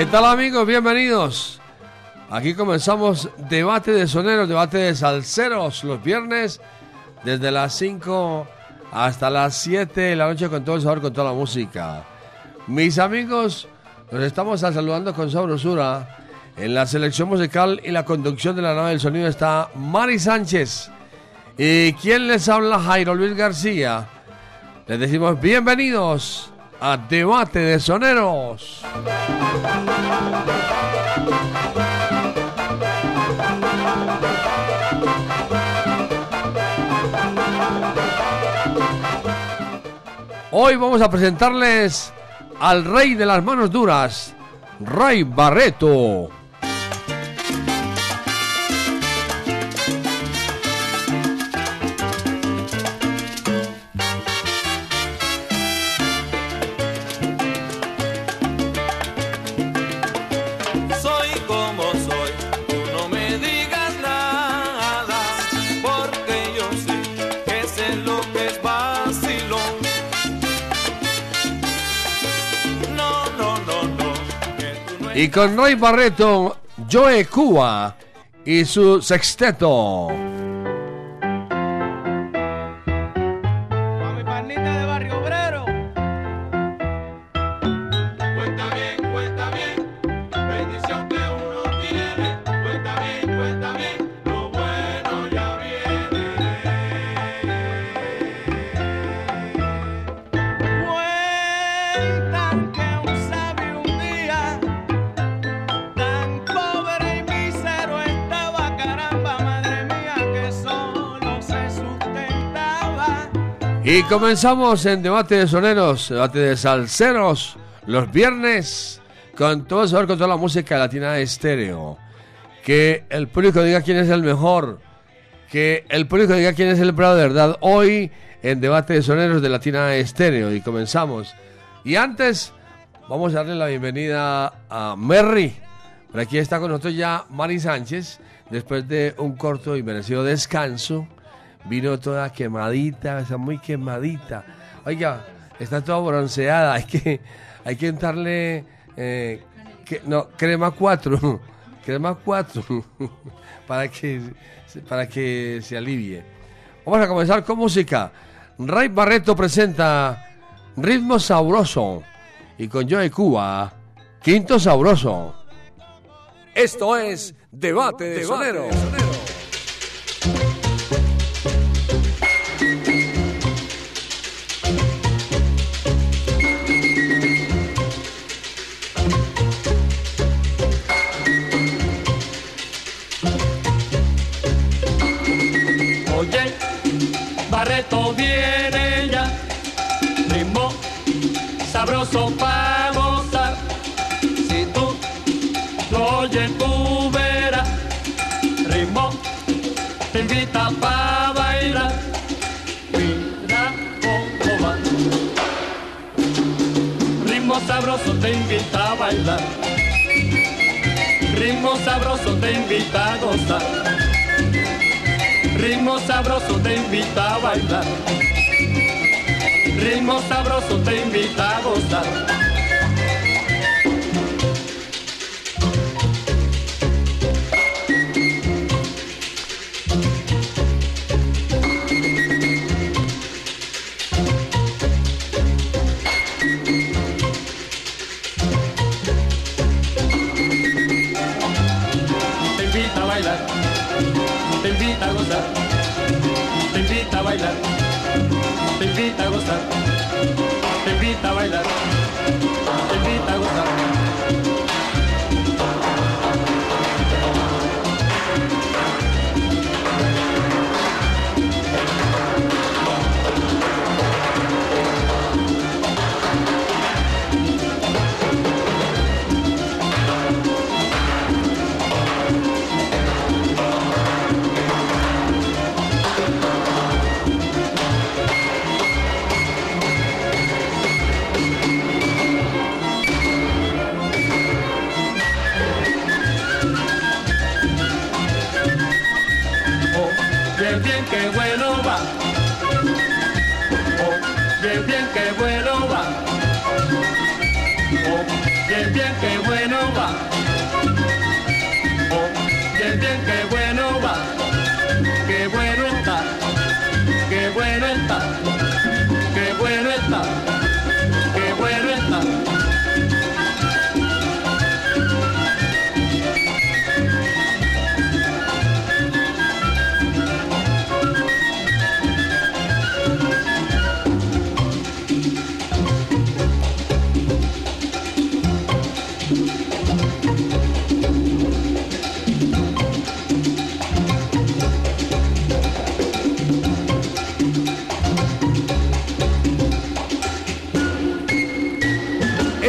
¿Qué tal amigos? Bienvenidos. Aquí comenzamos debate de soneros, debate de salseros los viernes desde las 5 hasta las 7 de la noche con todo el sabor, con toda la música. Mis amigos, nos estamos saludando con sabrosura. En la selección musical y la conducción de la nave del sonido está Mari Sánchez. ¿Y quién les habla? Jairo Luis García. Les decimos bienvenidos a Debate de Soneros. Hoy vamos a presentarles al rey de las manos duras, Ray Barreto. Y con Ray Barreto, Joe Cuba y su sexteto. Y comenzamos en debate de soneros, debate de salseros, los viernes, con todo el con toda la música latina de estéreo. Que el público diga quién es el mejor, que el público diga quién es el bravo de verdad. Hoy en debate de soneros de Latina Estéreo y comenzamos. Y antes, vamos a darle la bienvenida a Merry. Por aquí está con nosotros ya Mari Sánchez, después de un corto y merecido descanso. Vino toda quemadita, está muy quemadita. Oiga, está toda bronceada. Hay que, hay que darle, eh, que- no, crema 4. crema 4. para, que, para que se alivie. Vamos a comenzar con música. Ray Barreto presenta Ritmo Sabroso. Y con Joe Cuba, Quinto Sabroso. Esto es Debate de. Oye, Barreto viene ya, ritmo sabroso para gozar. Si tú lo oyes, tú verás, ritmo te invita para bailar. Mira cómo va, ritmo sabroso te invita a bailar. Ritmo sabroso te invita a gozar. Ritmo sabroso te invita a bailar. Ritmo sabroso te invita a gozar. invita a gozar, te invita a bailar. bien, bien, bien.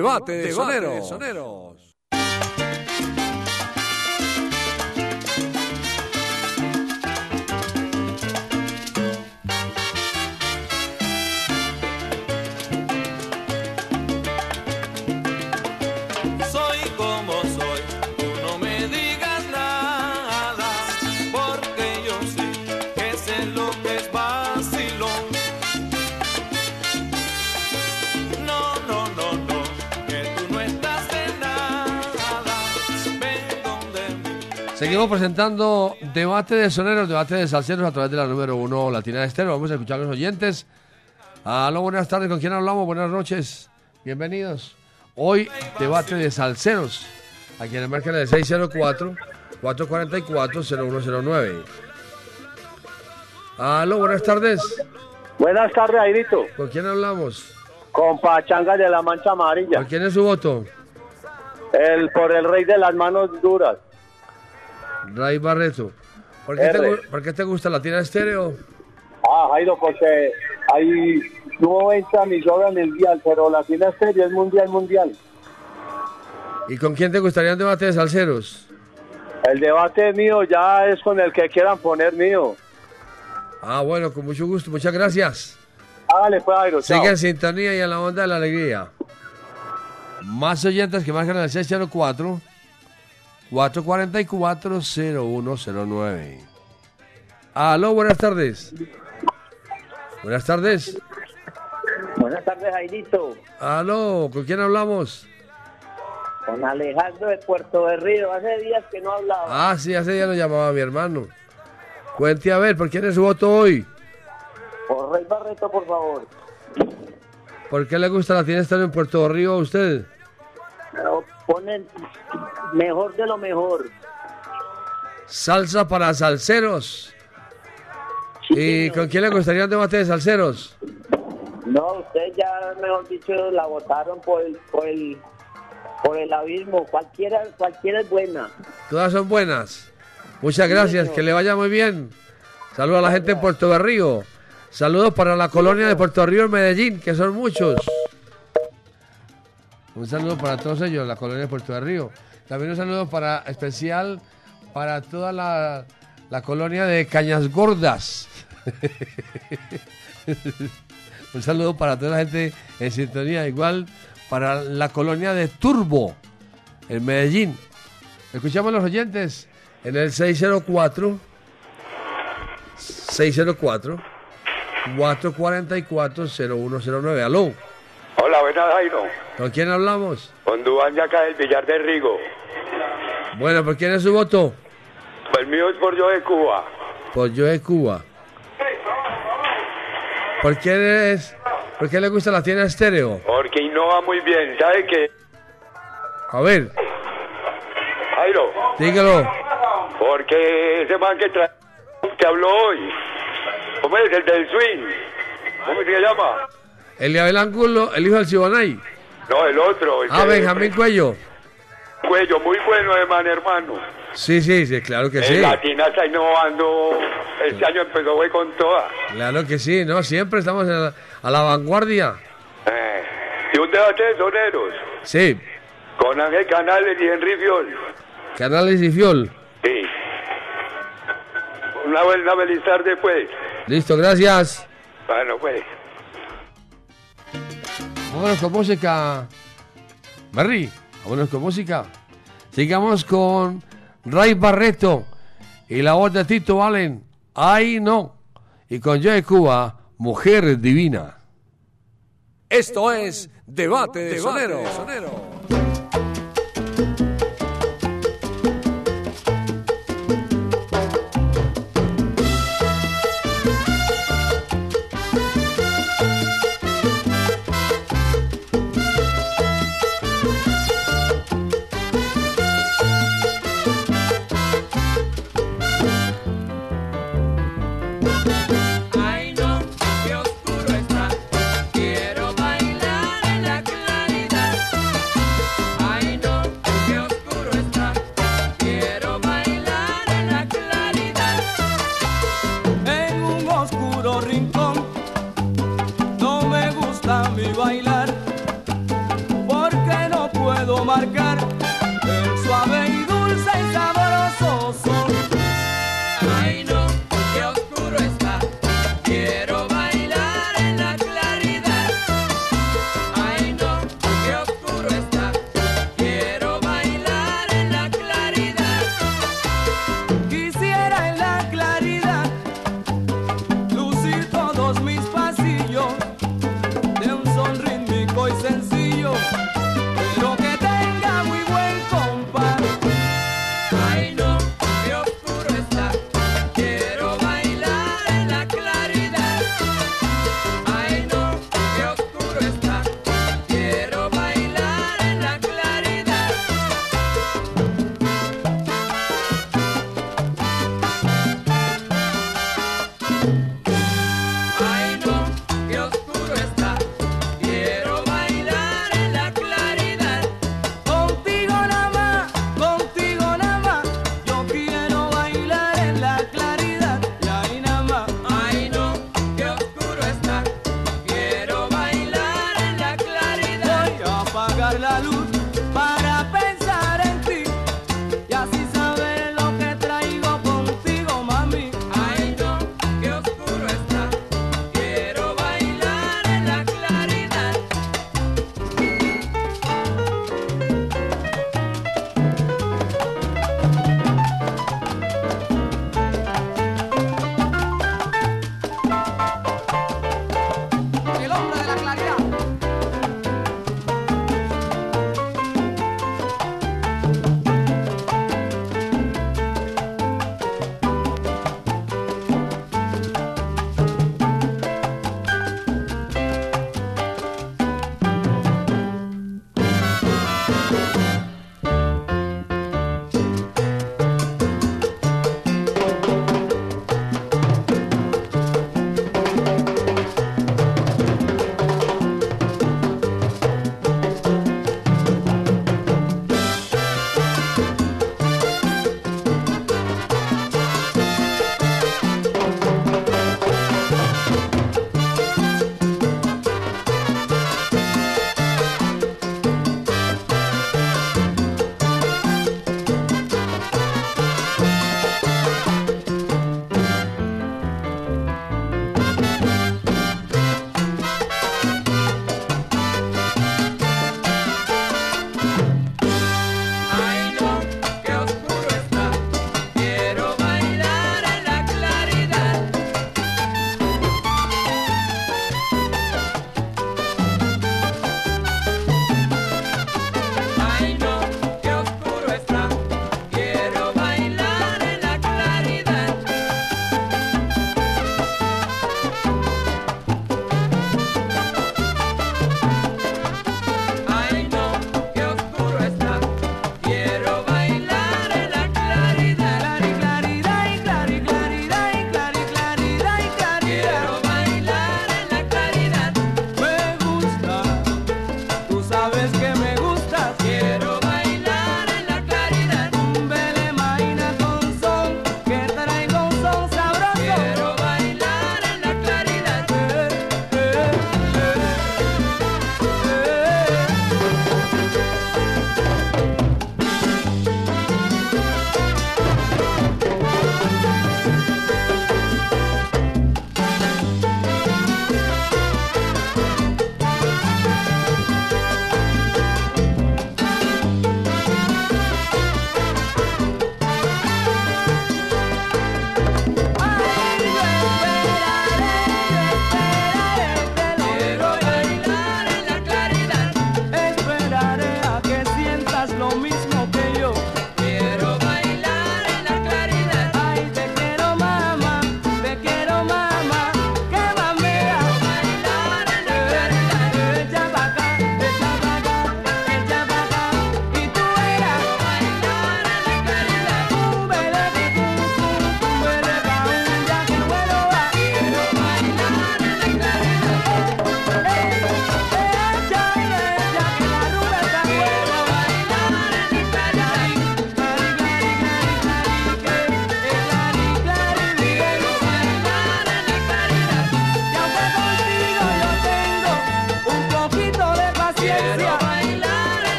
Debate de soneros. Soy presentando debate de soneros, debate de salseros a través de la número uno Latina Estéreo. Vamos a escuchar a los oyentes. Aló, buenas tardes. ¿Con quién hablamos? Buenas noches. Bienvenidos. Hoy, debate de salseros. Aquí en el margen del 604-444-0109. Aló, buenas tardes. Buenas tardes, Airito. ¿Con quién hablamos? Con Pachanga de la Mancha Amarilla. ¿Por quién es su voto? El, por el rey de las manos duras. Ray Barreto. ¿Por qué, te, R. gu- por qué te gusta Latina Estéreo? Ah, Jairo, porque hay 90 emisoras mundial, pero la Latina Estéreo es mundial, mundial. ¿Y con quién te gustaría un debate de salseros? El debate mío ya es con el que quieran poner mío. Ah, bueno, con mucho gusto. Muchas gracias. Hágale pues, Jairo, chao. Sigue en sintonía y en la onda de la alegría. Más oyentes que marcan el 604 444 0109. Aló, buenas tardes. Buenas tardes. Buenas tardes, Jairito. Aló, ¿con quién hablamos? Con Alejandro de Puerto de Río. Hace días que no hablaba. Ah, sí, hace día lo llamaba mi hermano. Cuente a ver, ¿por quién es su voto hoy? Por Rey Barreto, por favor. ¿Por qué le gusta la estar en Puerto Río a usted? Ponen mejor de lo mejor. Salsa para salseros. ¿Y con quién le gustaría un debate de salseros? No, usted ya, mejor dicho, la votaron por el, por el, por el abismo. Cualquiera, cualquiera es buena. Todas son buenas. Muchas gracias, que le vaya muy bien. Saludos a la gente en Puerto de Río. Saludos para la colonia de Puerto Río en Medellín, que son muchos. Un saludo para todos ellos, la colonia de Puerto de Río. También un saludo para especial para toda la, la colonia de Cañas Gordas. un saludo para toda la gente en sintonía, igual para la colonia de Turbo en Medellín. Escuchamos a los oyentes en el 604 604 444 0109. Aló, Hola, buenas, Jairo. ¿con quién hablamos? Con Dubán de acá del Villar de Rigo. Bueno, ¿por quién es su voto? El mío es por yo de Cuba. Por yo de Cuba. ¿Por qué es? ¿Por qué le gusta la tienda estéreo? Porque innova muy bien. ¿Sabe qué? A ver, Jairo, dígalo. porque ese man que, tra- que habló hoy, ¿cómo es? El del swing. ¿Cómo se llama? Eliabel Angulo, el hijo del Siboney. No, el otro. el Ah, Benjamín Cuello. Cuello, muy bueno, hermano, hermano. Sí, sí, sí, claro que El sí. Latina está innovando. Este año empezó güey con toda. Claro que sí, ¿no? Siempre estamos la- a la vanguardia. Eh, y un debate de soneros Sí, con Ángel Canales y Henry Fiol. Canales y Fiol. Sí. Una buena feliz tarde, pues. Listo, gracias. Bueno, pues. Vámonos con música. Barry, vámonos con música. Sigamos con Ray Barreto y la voz de Tito Allen. Ay, no. Y con Joe Cuba, Mujer Divina. Esto es Debate de Soneros. Ay dominou. Eu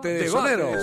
debate de, sonero.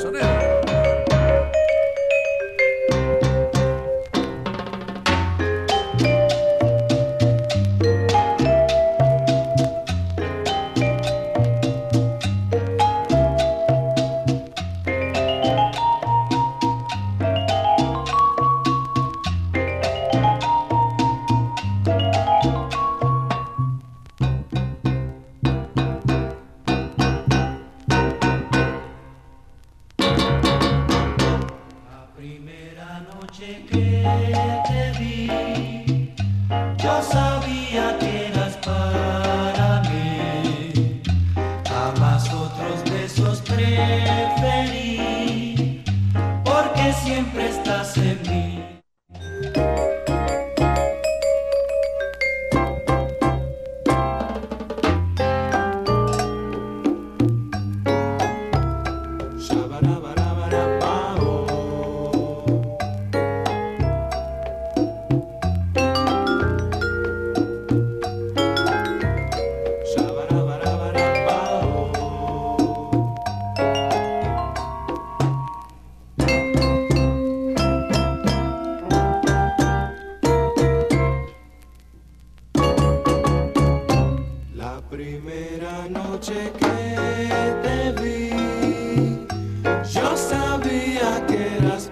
primera noche que te vi, yo sabía que eras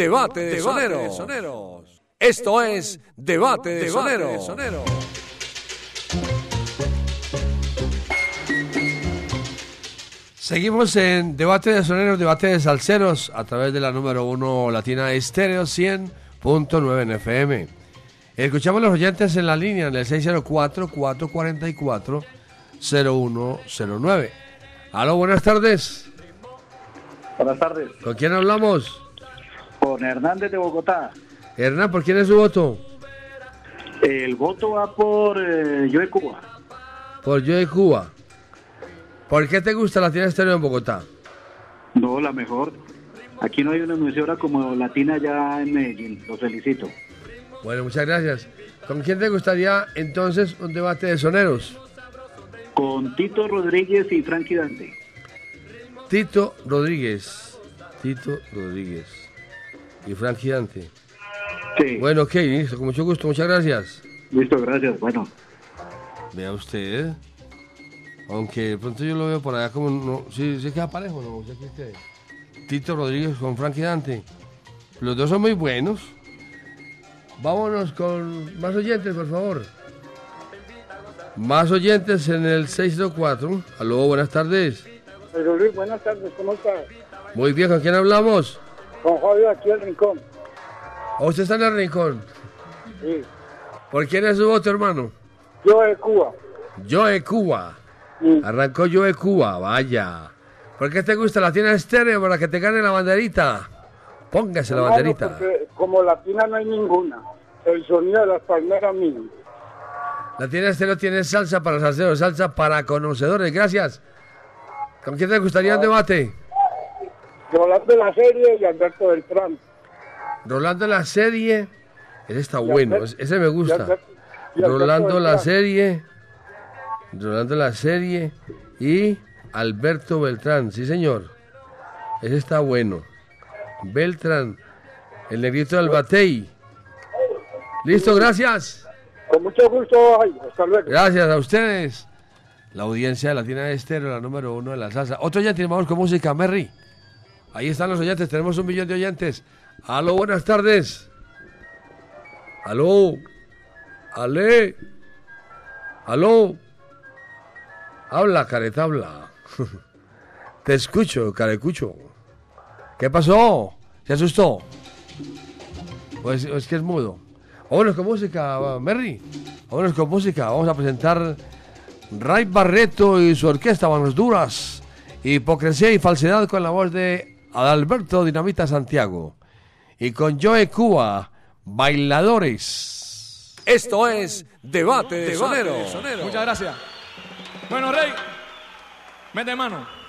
Debate de Soneros. Esto es Debate de Soneros. Seguimos en Debate de Soneros, Debate de Salceros, a través de la número uno Latina Estéreo 100.9 en FM. Escuchamos a los oyentes en la línea en el 604-444-0109. Aló, buenas tardes. Buenas tardes. ¿Con quién hablamos? Con Hernández de Bogotá. Hernán, ¿por quién es su voto? El voto va por eh, Yo de Cuba. Por Yo de Cuba. ¿Por qué te gusta Latina Estéreo en Bogotá? No, la mejor. Aquí no hay una emisora como Latina ya en Medellín. Los felicito. Bueno, muchas gracias. ¿Con quién te gustaría entonces un debate de soneros? Con Tito Rodríguez y Frankie Dante. Tito Rodríguez. Tito Rodríguez. Y Frank Gigante. Sí. Bueno, ok, listo, con mucho gusto, muchas gracias. Listo, gracias. Bueno. Vea usted. Aunque de pronto yo lo veo por allá como. No, sí, sí queda parejo, ¿no? ¿Usted qué cree? Tito Rodríguez con Frankie Dante. Los dos son muy buenos. Vámonos con más oyentes, por favor. Más oyentes en el 624. Aló, buenas tardes. Pero Luis, buenas tardes. ¿Cómo estás? Muy bien, ¿con quién hablamos? Con Fabio aquí al rincón. ¿O usted está en el rincón? Sí. ¿Por quién es su voto, hermano? Yo de Cuba. Yo de Cuba. Sí. Arrancó yo de Cuba, vaya. ¿Por qué te gusta la tienda estéreo para que te gane la banderita? Póngase la banderita. porque como latina no hay ninguna. El sonido de las palmeras mío. La tienda estéreo tiene salsa para salseros, salsa para conocedores. Gracias. ¿Con quién te gustaría un debate? Rolando la serie y Alberto Beltrán. Rolando la serie. Ese está Y bueno, ese me y gusta. Albert- y Alberto Rolando la serie. Rolando la serie. Y Alberto Beltrán, sí señor. Ese está bueno. Beltrán, el negrito del Batey. Listo, gracias. Con mucho gusto, hasta luego. Gracias a ustedes. La audiencia de Latina de Estéreo, la número uno de la salsa. Otro oyente, vamos con música, Merry. Ahí están los oyentes, tenemos un millón de oyentes. Aló, buenas tardes. Aló. Ale. Aló. Habla, careta, habla. Te escucho, carecucho. ¿Qué pasó? ¿Se asustó? ¿O es, o es que es mudo? Vámonos con música, Merry. Vámonos con música. Vamos a presentar Ray Barreto y su orquesta Manos Duras. Hipocresía y falsedad con la voz de Adalberto Dinamita Santiago. Y con Joe Cuba, Bailadores. Esto es Debate de Soneros. Muchas gracias. Bueno, Rey, mete mano.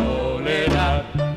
soledad.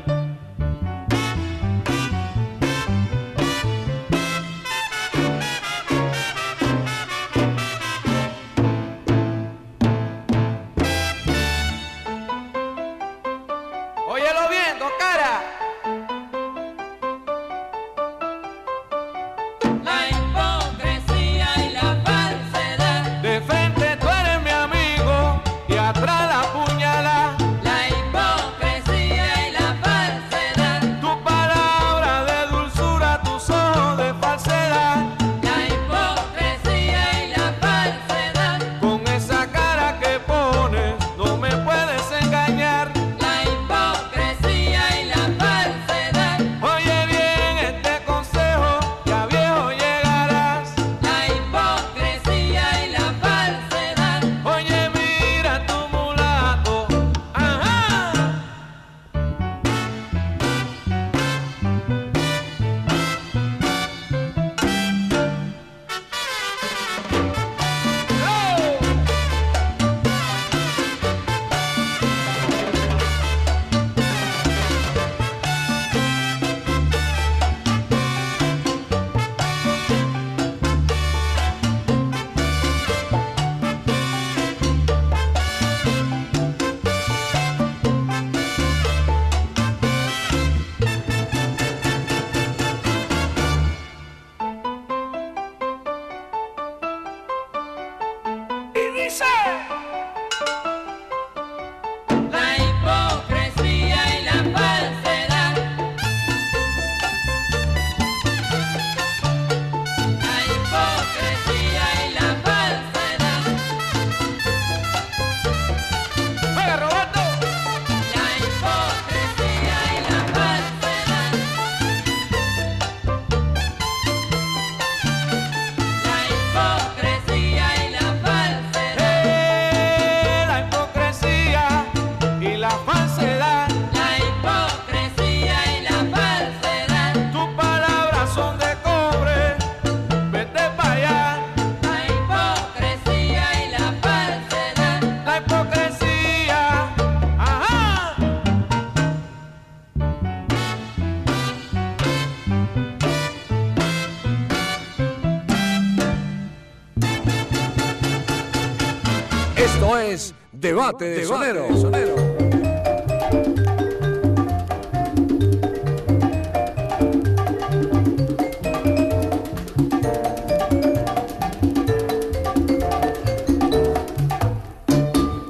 Sonero. sonero.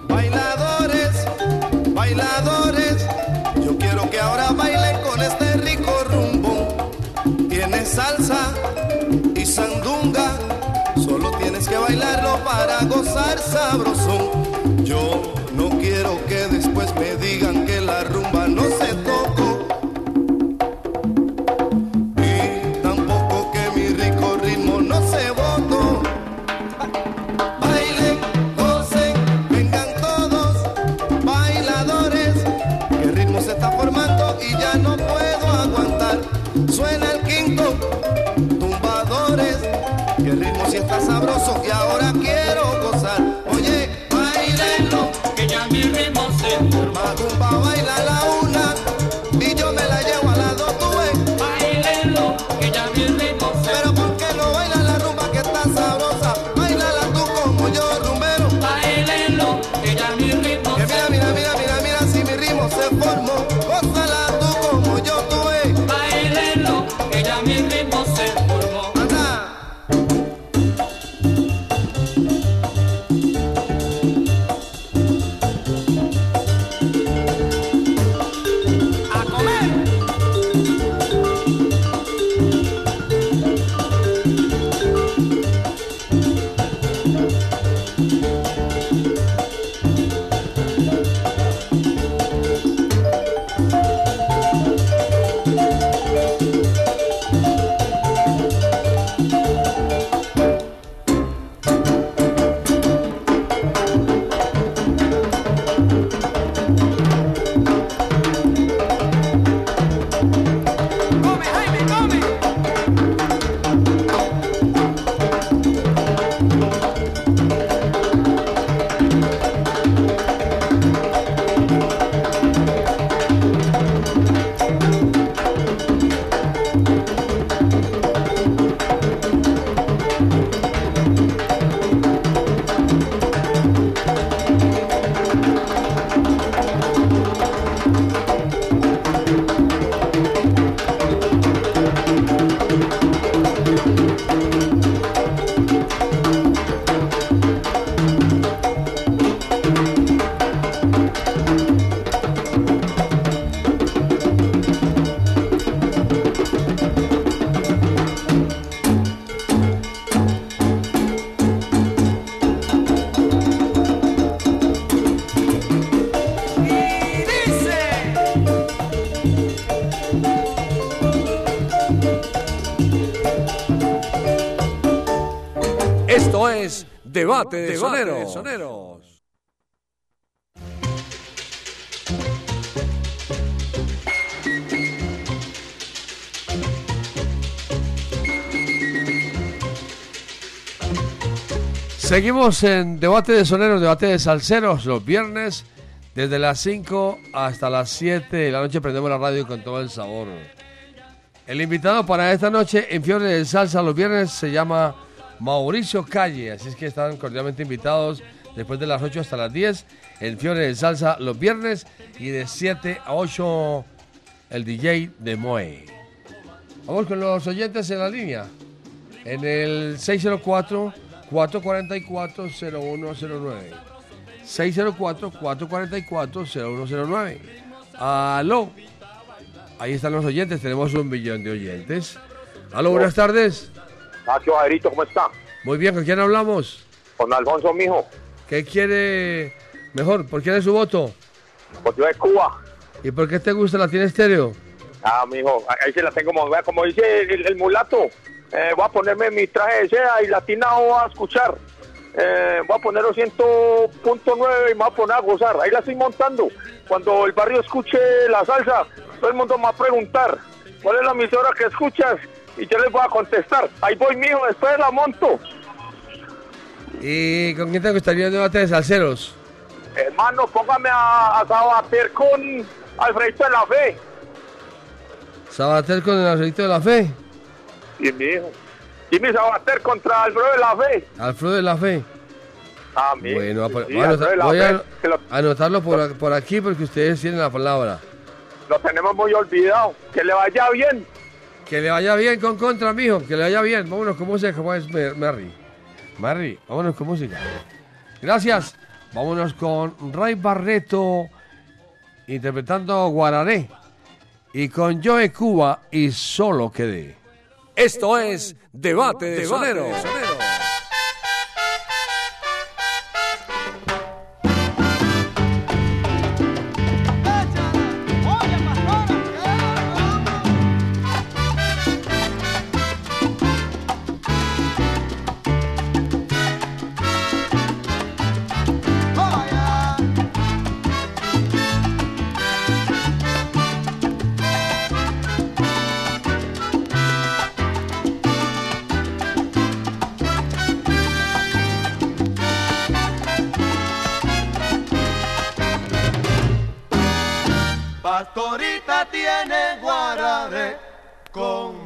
Bailadores, bailadores, yo quiero que ahora bailen con este rico rumbo. Tiene salsa y sandunga, solo tienes que bailarlo para gozar sabroso Debate de soneros. Seguimos en debate de soneros, debate de salseros los viernes desde las 5 hasta las 7 de la noche prendemos la radio con todo el sabor. El invitado para esta noche en Fiebre de Salsa los viernes se llama Mauricio Calle, así es que están cordialmente invitados después de las 8 hasta las 10 en Fiebre de Salsa los viernes y de 7 a 8 el DJ de Moe. Vamos con los oyentes en la línea. En el 604-444-0109. 604-444-0109. Aló. Ahí están los oyentes. Tenemos un millón de oyentes. Aló, buenas tardes. Nacho Jairito, ¿cómo está? Muy bien, ¿con quién hablamos? Con Alfonso, mijo. ¿Qué quiere mejor? ¿Por quién es su voto? Pues yo de Cuba. ¿Y por qué te gusta la tiene estéreo? Ah, mijo, ahí se la tengo, como, dice el, el mulato. eh, voy a ponerme mi traje de seda y latina voy a escuchar. Eh, voy a poner 200.9 y me voy a poner a gozar. Ahí la estoy montando. Cuando el barrio escuche la salsa, todo el mundo me va a preguntar cuál es la emisora que escuchas y yo les voy a contestar. Ahí voy, mijo, después la monto. ¿Y con quién te gustaría el debate de salseros? Hermano, póngame a, a sabater con Alfredito de la Fe. Sabater con el aceite de la fe. Y mi hijo. Jimmy Sabater contra Alfredo de la Fe. Alfredo de la fe. Ah, Bueno, voy a, sí, voy a voy lo, anotarlo por, por aquí porque ustedes tienen la palabra. lo tenemos muy olvidado. Que le vaya bien. Que le vaya bien con contra, mijo. Que le vaya bien. Vámonos con música, como es Mer- Merry. Merry, vámonos con música. Gracias. Vámonos con Ray Barreto interpretando Guararé. Y con Joe Cuba y Solo Quedé. Esto es Debate de Soneros. Tiene guarare conmigo.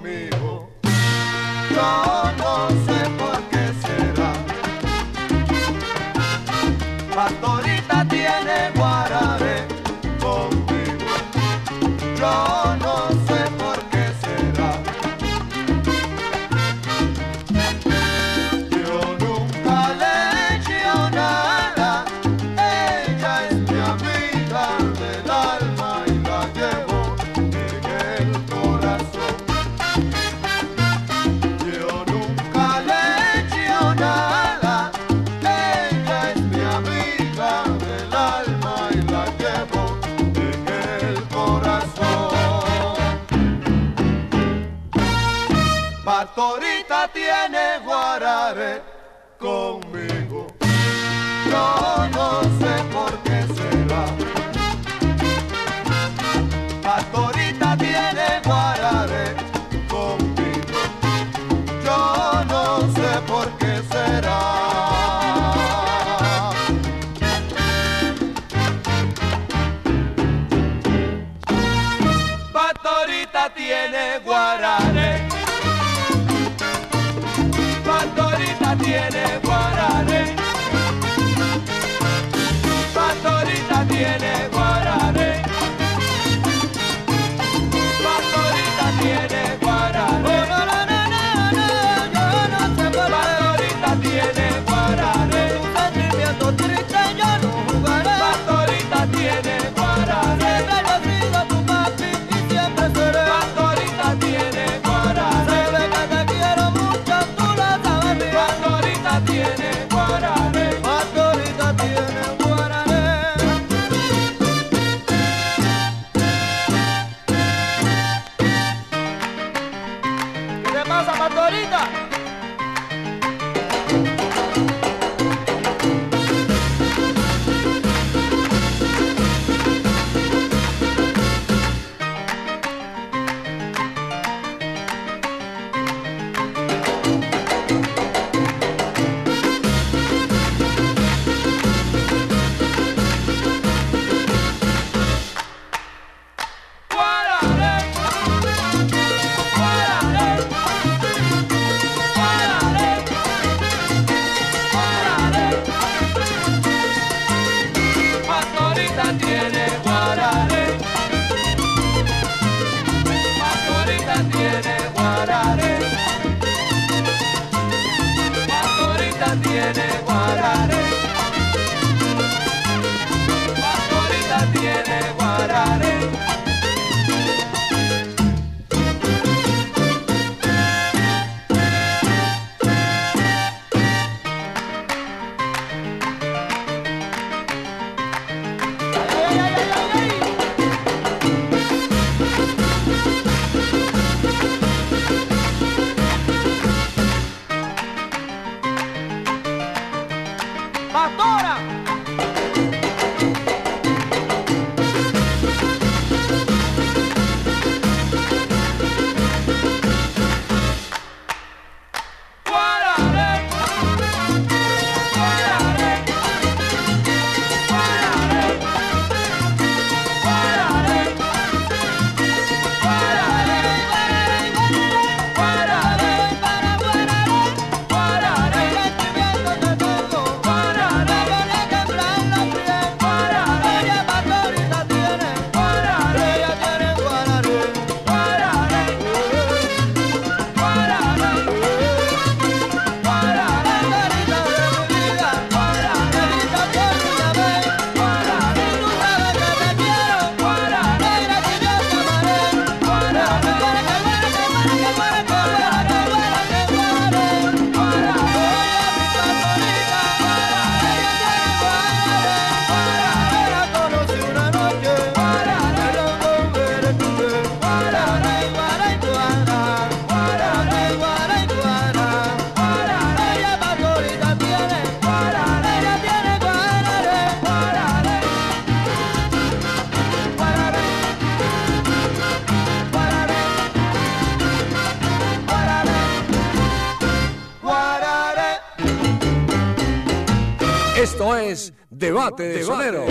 Debate de Sonero.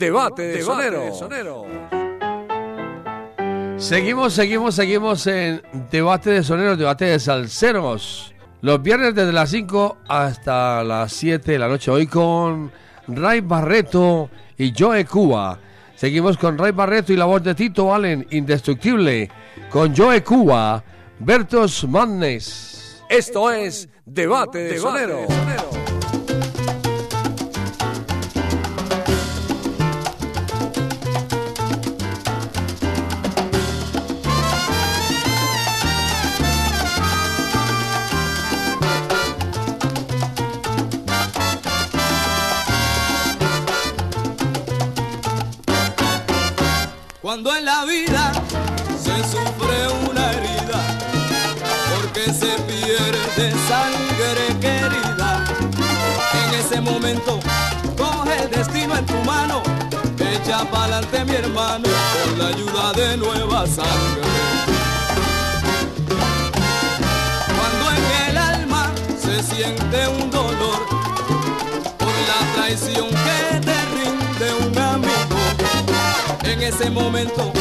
Debate de, Debate de. Seguimos, seguimos, seguimos en Debate de Soneros, Debate de Salceros. Los viernes desde las 5 hasta las 7 de la noche. Hoy con Ray Barreto y Joe Cuba. Seguimos con Ray Barreto y la voz de Tito Allen, indestructible. Con Joe Cuba, Bertos Mannes. Esto es Debate de, Debate Sonero. De. viento, coge el destino en tu mano, echa para adelante mi hermano, con la ayuda de nueva sangre. Cuando en el alma se siente un dolor, por la traición que te rinde un amigo, en ese momento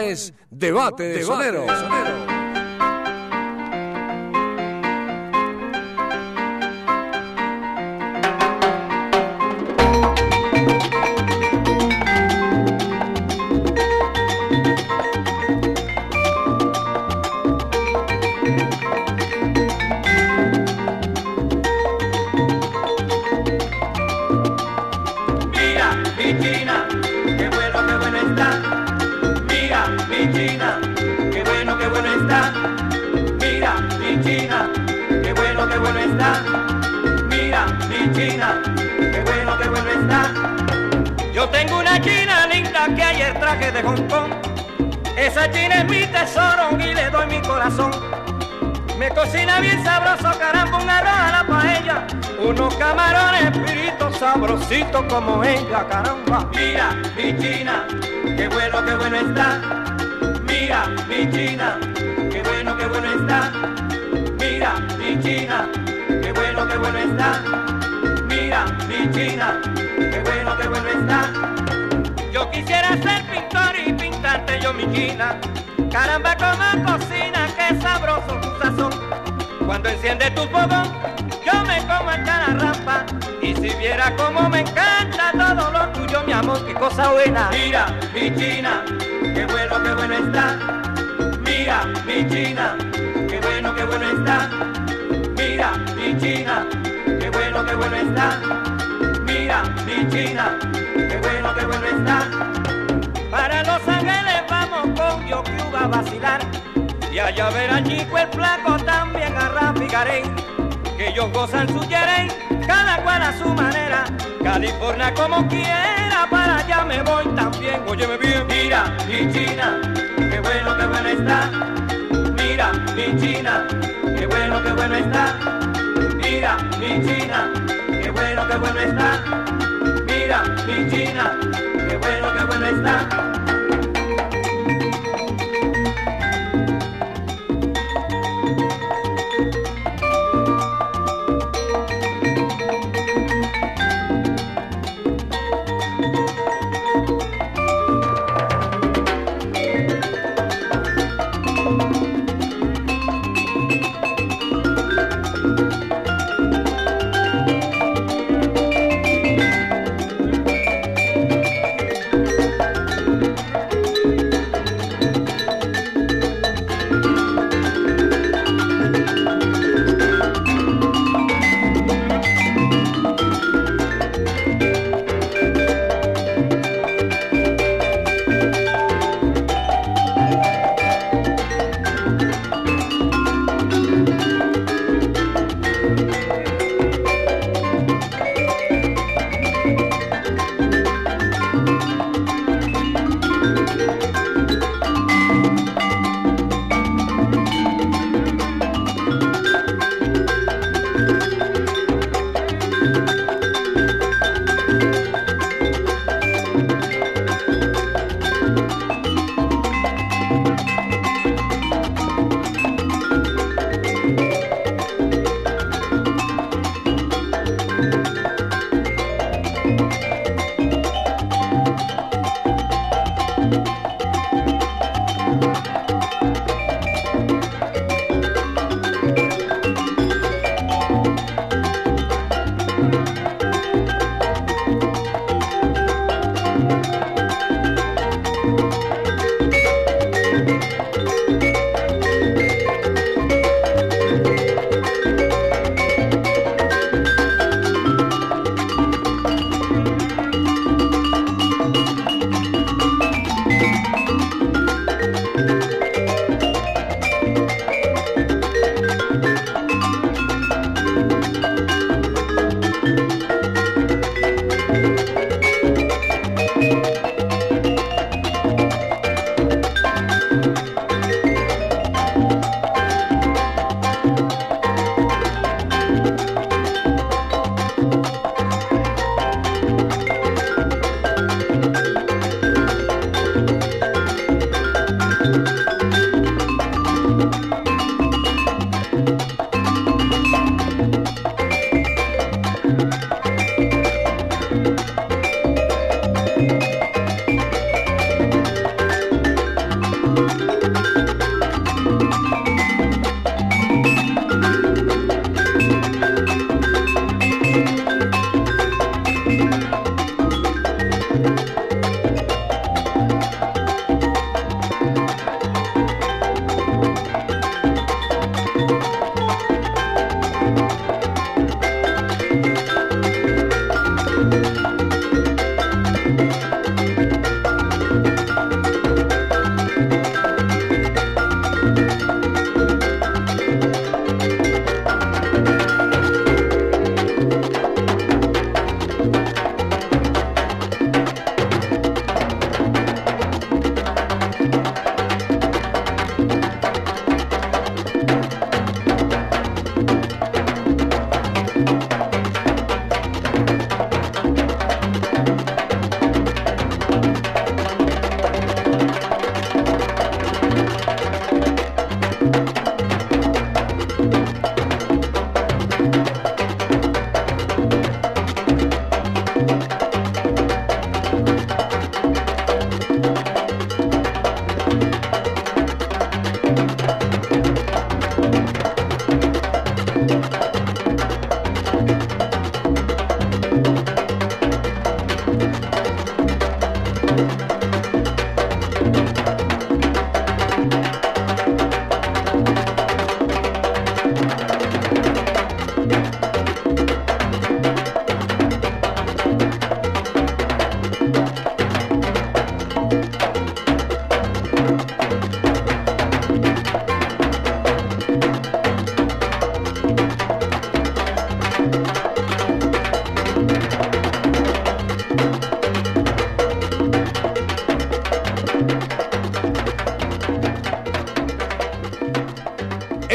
es Debate de Mira, mi china, qué bueno, qué bueno está. Yo tengo una china linda que ayer traje de Hong Kong. Esa china es mi tesoro y le doy mi corazón. Me cocina bien sabroso, caramba, un arroz a la paella. Unos camarones fritos sabrositos como ella, caramba. Mira, mi china, qué bueno, qué bueno está. Mira, mi china, qué bueno, qué bueno está. Mira, mi china, bueno, está. Mira, mi china, qué bueno, qué bueno está. Yo quisiera ser pintor y pintarte yo mi china. Caramba, como cocina, qué sabroso tu sazón. Cuando enciende tu fogón, yo me como en la rampa. Y si viera cómo me encanta todo lo tuyo, mi amor, qué cosa buena. Mira, mi china, qué bueno, qué bueno está. Mira, mi china, qué bueno, qué bueno está. Mira, mi china, qué bueno, qué bueno está. Mira, mi china, qué bueno, qué bueno está. Para Los Ángeles vamos con yo Cuba a vacilar. Y allá verán chico el flaco también a Rafi. Que ellos gozan su yerey, cada cual a su manera. California como quiera, para allá me voy también. Óyeme bien, mira, mi China, qué bueno, qué bueno está. Mira, mi China, qué bueno, qué bueno está. Mira, mi China, qué bueno, qué bueno está. Mira, mi China, qué bueno, qué bueno está.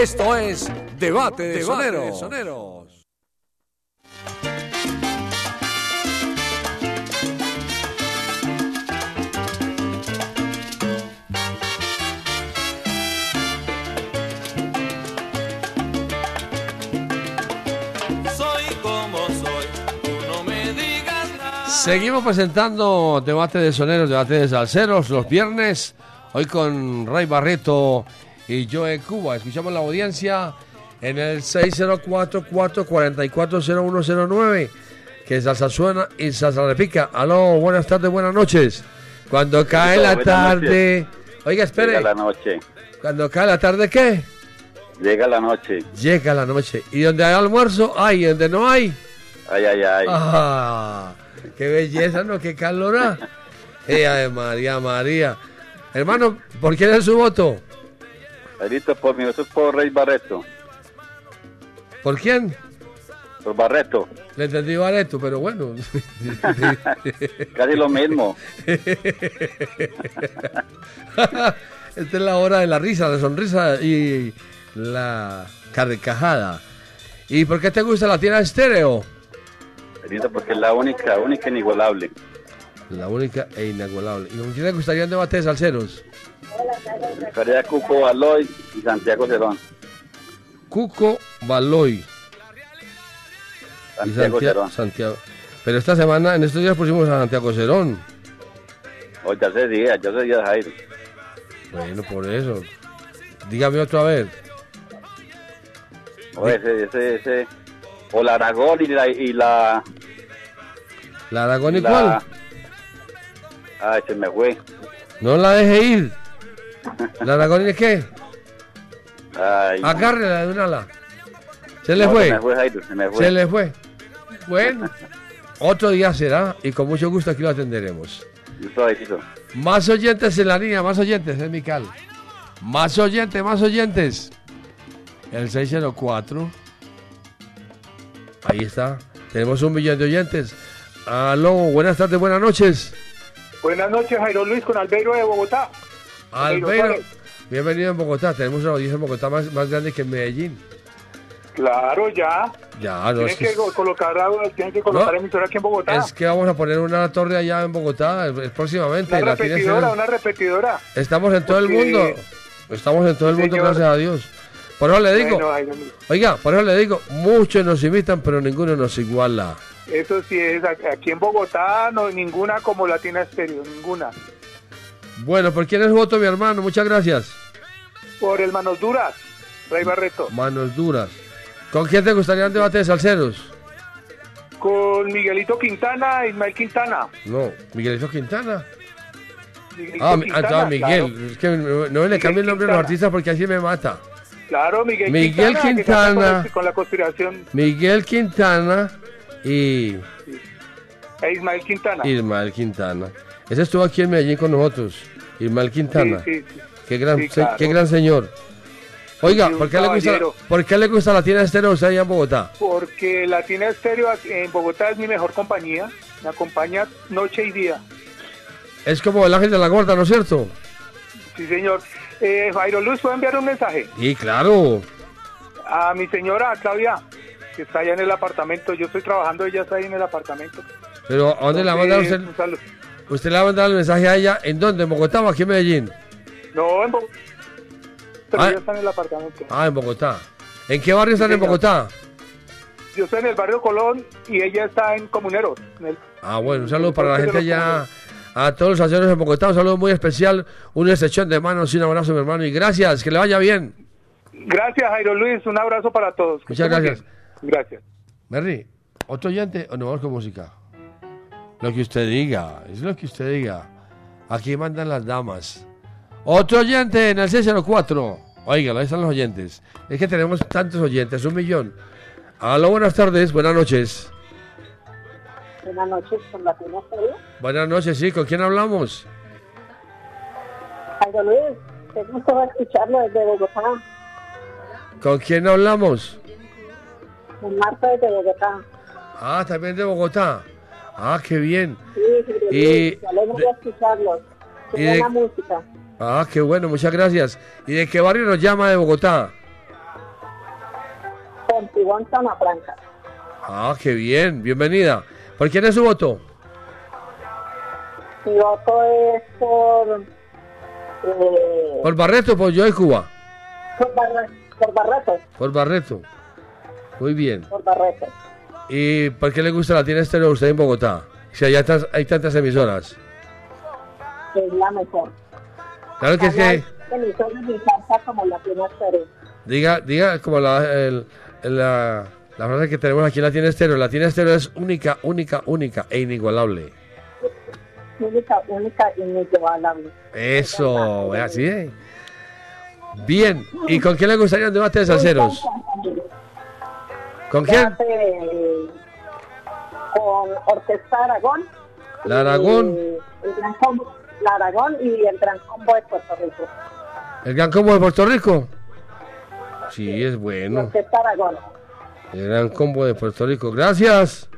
Esto es Debate de Soneros. Soy como soy, tú no me digas nada. Seguimos presentando debate de soneros, debate de salseros los viernes. Hoy con Ray Barreto y Joe Cuba. Escuchamos la audiencia en el 604-444-0109. Que salsa suena y salsa repica. Aló, buenas tardes, buenas noches. Cuando cae la tarde. Oiga, espere. Llega la noche. Cuando cae la tarde, ¿qué? Llega la noche. Llega la noche. ¿Y donde hay almuerzo? Hay, y donde no hay. Ay, ay, ay. Ah, qué belleza, ¿no? Qué calor. ah. Eh, ay, María, María. Hermano, ¿por quién es su voto? Ahorita por mí, eso es por Rey Barreto. ¿Por quién? Por Barreto. Le entendí Bareto, pero bueno. Casi lo mismo. Esta es la hora de la risa, la sonrisa y la carcajada. ¿Y por qué te gusta la tienda estéreo? Ahorita porque es la única, única inigualable. La única e inigualable. ¿Y con quién te gustaría un debate de salseros? Caría Cuco Aloy y Santiago Cerón. Cuco Baloy. y Santiago Santia- Cerón. Santiago. Pero esta semana, en estos días pusimos a Santiago Cerón. O ya se día, ya se día Jairo. Bueno, por eso. Dígame otra vez. O ese, ese, ese. O la Aragón y la. Y la, ¿La Aragón y la- cuál? Ay, se me fue. No la deje ir. ¿La Aragón y qué? Ay, Agárrela de una ala. Se le no, fue. Se me fue, Jairo, se me fue. Se le fue. Bueno, otro día será y con mucho gusto aquí lo atenderemos. Más oyentes en la línea, más oyentes, es Mical. Más oyentes, más oyentes. El 604. Ahí está. Tenemos un millón de oyentes. Aló, buenas tardes, buenas noches. Buenas noches, Jairo Luis con Albeiro de Bogotá. Albeiro bienvenido en Bogotá. Tenemos una audiencia en Bogotá más, más grande que en Medellín. Claro, ya. Ya, no, tienen que, que, co- colocar, tienen que colocar No. emisora aquí en Bogotá. es que vamos a poner una torre allá en Bogotá próximamente. una La repetidora, una repetidora. Estamos en todo el mundo. Estamos en todo el mundo, señor. gracias a Dios. Por eso le digo, Bueno, oiga, por eso le digo, muchos nos imitan, pero ninguno nos iguala. Eso sí es, aquí en Bogotá no ninguna como Latina Estéreo, ninguna. Bueno, ¿por quién es voto, mi hermano? Muchas gracias. Por el Manos Duras, Rey Barreto. Manos duras. ¿Con quién te gustaría un debate de salseros? Con Miguelito Quintana, Ismael Quintana. No, Miguelito Quintana. Miguelito Ah, Quintana, ah, Miguel. Claro, Es que no, le cambie el nombre a los artistas porque así me mata. Claro, Miguel, Miguel Quintana. Quintana. con la conspiración. Miguel Quintana y E Ismael Quintana. Ismael Quintana. Ese estuvo aquí en Medellín con nosotros. Ismael Quintana. Sí, sí, sí. Qué gran, Sí, claro. qué gran señor. Oiga, Sí, ¿por qué, le gusta. ¿por qué le gusta la tienda estéreo a usted allá en Bogotá? Porque Latina Estéreo en Bogotá es mi mejor compañía. Me acompaña noche y día. Es como el ángel de la gorda, ¿no es cierto? Sí, señor. Eh, Jairo Luz, ¿puedo enviar un mensaje? Y claro. A mi señora Claudia, que está allá en el apartamento. Yo estoy trabajando, ella está ahí en el apartamento. Pero ¿a dónde le va a mandar usted? Entonces, un saludo. ¿Usted le va a mandar el mensaje a ella? ¿En dónde? ¿En Bogotá o aquí en Medellín? No, en Bogotá. Pero Ah. ella está en el apartamento. Ah, en Bogotá. ¿En qué barrio están en. Bogotá? Yo estoy en el barrio Colón y ella está en Comuneros. en el- Ah, bueno, un saludo para la Entonces, gente de allá, a todos los salseros en Bogotá, un saludo muy especial, una excepción de manos y un abrazo, mi hermano, y gracias, que le vaya bien. Gracias, Jairo Luis. Un abrazo para todos. Muchas gracias. bien. Gracias. Merry, ¿otro oyente o no vamos con música? Lo que usted diga, es lo que usted diga. Aquí mandan las damas. Otro oyente en el 604. Oigan, ahí están los oyentes. Es que tenemos tantos oyentes, un millón. Aló, buenas tardes, buenas noches. Buenas noches, con la Tina Estéreo. Buenas noches, sí, ¿con quién hablamos? Jairo Luis, qué gusto escucharlo desde Bogotá. ¿Con quién hablamos? Con Marta desde Bogotá. Ah, también de Bogotá. Ah, qué bien. Sí, Jairo Y Luis, me alegra de escucharlos. Qué y de- buena música. Ah, qué bueno, muchas gracias. ¿Y de qué barrio nos llama de Bogotá? Pontibón, Zona Franca. Ah, qué bien, bienvenida. ¿Por quién es su voto? Mi voto es por... Eh, ¿Por Barreto por Yo de Cuba? por, Barra- por Barreto. Por Barreto. Muy bien. Por Barreto. ¿Y por qué le gusta la tiene estéreo a usted en Bogotá? Si allá tas- hay tantas emisoras. Es la mejor. Claro que es que, Emisoras de salsa como la Tina Estéreo. diga, diga como la, el- la, la frase que tenemos aquí en la tiene estéreo. La tiene estéreo es única, única, única e inigualable. Única, única y inigualable. Eso, así es. Bien, ¿y con quién le gustaría un debate de salseros? ¿Con quién? Con Orquesta Aragón. La Aragón. y el Gran Combo, la Aragón y el Gran Combo de Puerto Rico. ¿El Gran Combo de Puerto Rico? Sí, es bueno. Orquesta Aragón. El Gran Combo de Puerto Rico. Gracias.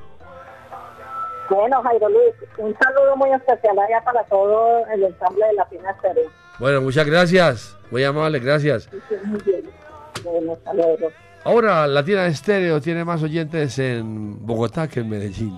Bueno, Jairo Luis, un saludo muy especial allá para todo el ensamble de la Pina Estéreo. Bueno, muchas gracias. Muy amable, gracias. Estés muy bien. Bueno, hasta luego. Ahora, Latina Estéreo tiene más oyentes en Bogotá que en Medellín.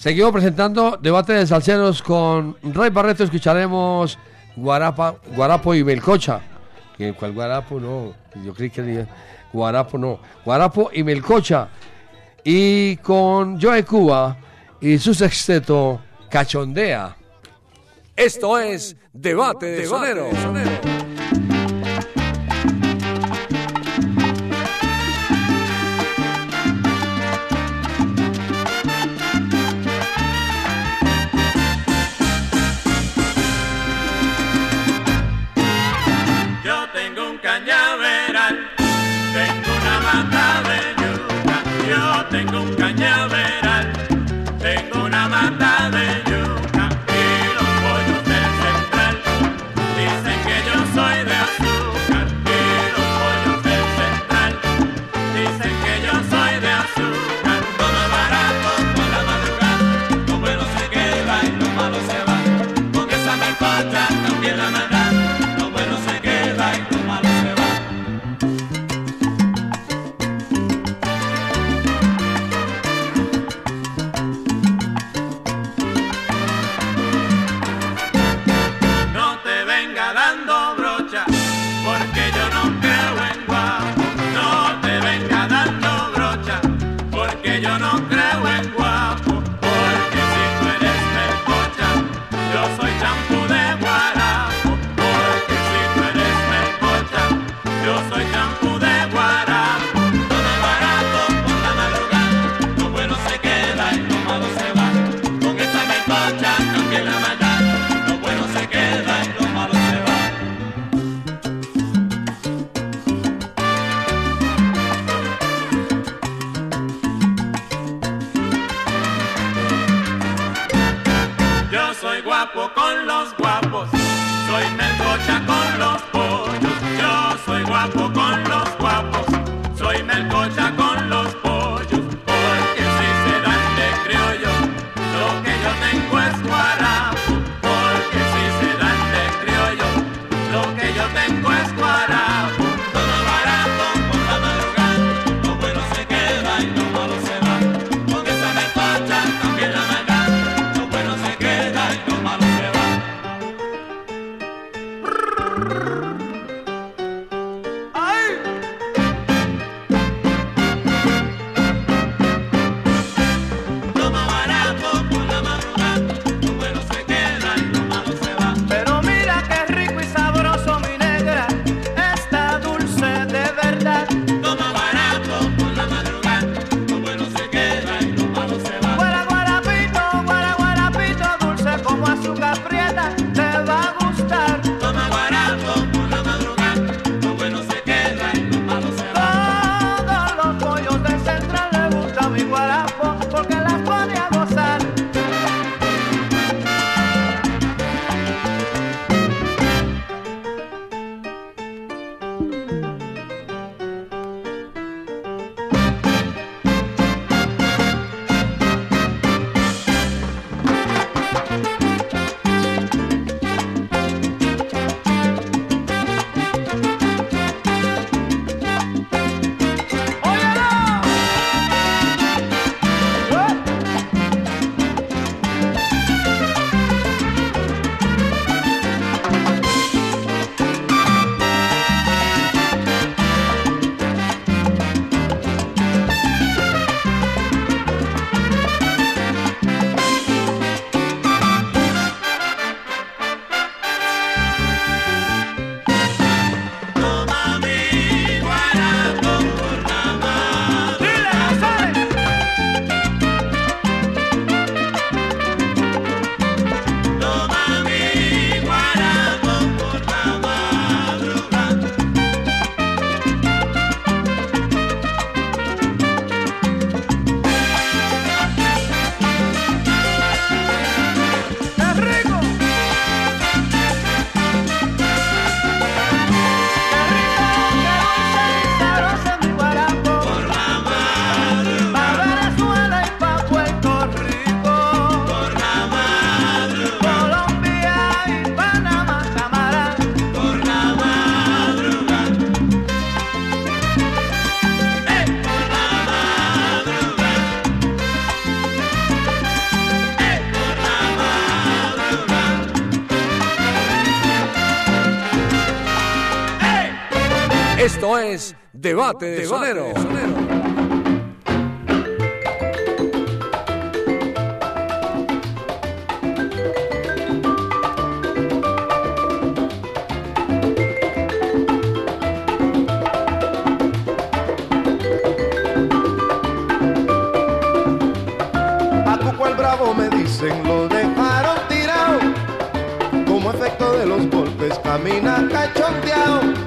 Seguimos presentando debate de salseros con Ray Barreto. Escucharemos Guarapa, Guarapo y Melcocha. ¿Qué- ¿Cuál Guarapo? No, yo creí que era Guarapo, no. Guarapo y Melcocha. Y con Joe Cuba y su sexteto Cachondea. Esto es Debate de Sonero. Yo Esto es Debate de Sonero. A Cuco el Bravo me dicen lo dejaron tirado. Como efecto de los golpes camina cachondeado.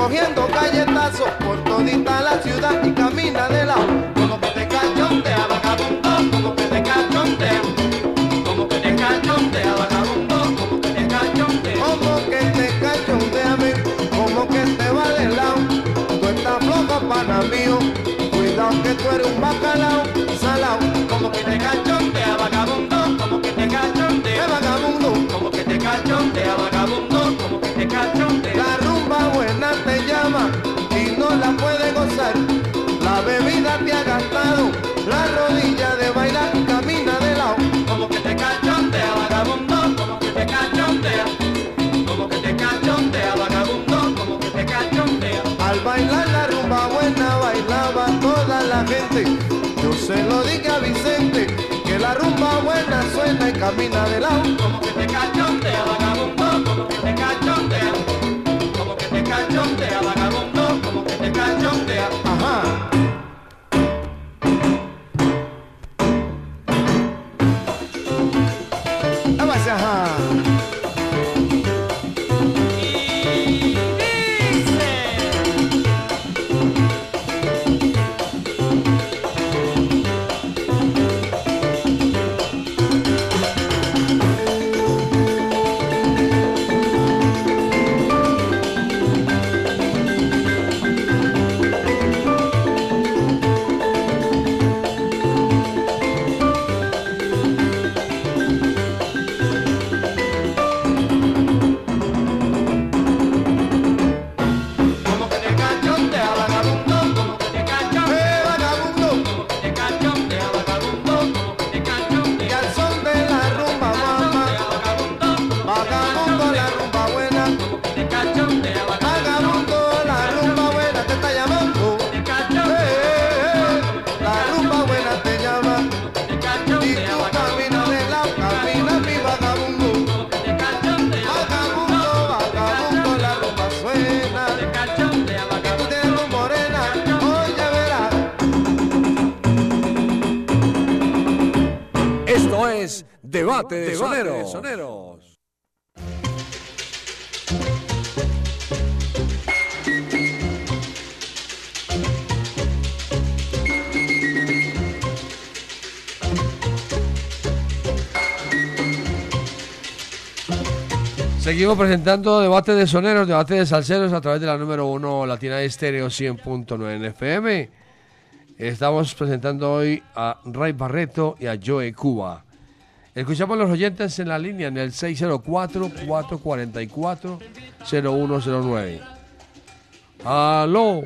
Recogiendo galletazos por todita la ciudad y camina de lado. Como que te cachondea, vagabundo, como que te cachondea. Como que te cachondea, vagabundo, como que te cachondea. Como que te cachondea, men, como que te va de lado. Tú estás flojo, pana mío. Cuidado que tú eres un bacalao, La bebida te ha gastado, la rodilla de bailar camina de lado. Como que te cachondea, vagabundo, como que te cachondea. Como que te cachondea, vagabundo, como que te cachondea. Al bailar la rumba buena bailaba toda la gente. Yo se lo dije a Vicente, que la rumba buena suena y camina de lado. Como que te cachondea, vagabundo, como que te cachondea. Como que te cachondea, Debate de Soneros. Seguimos presentando debate de soneros, debate de salseros a través de la número 1 Latina Estéreo 100.9 en FM. Estamos presentando hoy a Ray Barreto y a Joe Cuba. Escuchamos a los oyentes en la línea en el 604-444-0109. Aló,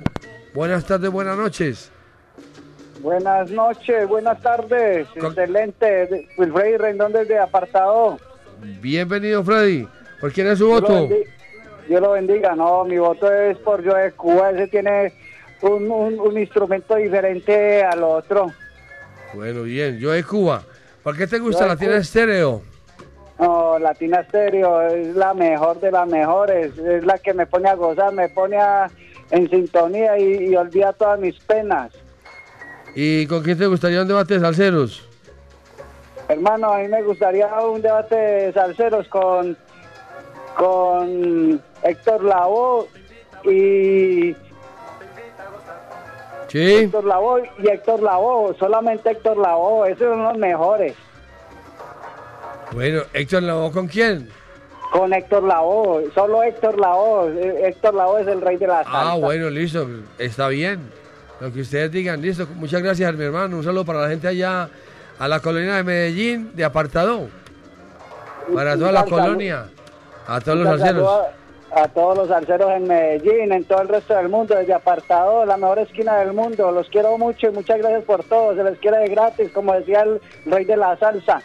buenas tardes, buenas noches. Buenas noches, buenas tardes. Excelente. Wilfrey Rendón desde apartado. Bienvenido, Freddy. ¿Por quién es su Dios lo voto? bendi- Dios lo bendiga. No, mi voto es por Joe Cuba. Ese tiene un, un- un instrumento diferente al otro. Bueno, bien, Joe Cuba. ¿Por qué te gusta Latina. Estéreo? No, Latina Stereo es la mejor de las mejores. Es la que me pone a gozar, me pone a- en sintonía y, y olvida todas mis penas. ¿Y con quién te gustaría un debate de salseros? Hermano, a mí me gustaría un debate de salseros con, con Héctor Lavoe y Sí. Héctor Lavoe y Héctor Lavoe, solamente Héctor Lavoe, esos son los mejores. Bueno, Héctor Lavoe, ¿con quién? Con Héctor Lavoe, solo Héctor Lavoe, Eh, Héctor Lavoe es el rey de la salsa. Ah, bueno, listo, está bien. Lo que ustedes digan, listo. Muchas gracias, mi hermano. Un saludo para la gente allá, a la colonia de Medellín, de apartado. Para toda la colonia, a todos los salseros. A, todos los salseros en Medellín, en todo el resto del mundo, desde apartado, la mejor esquina del mundo. Los quiero mucho y muchas gracias por todo. Se les quiere de gratis, como decía el rey de la salsa.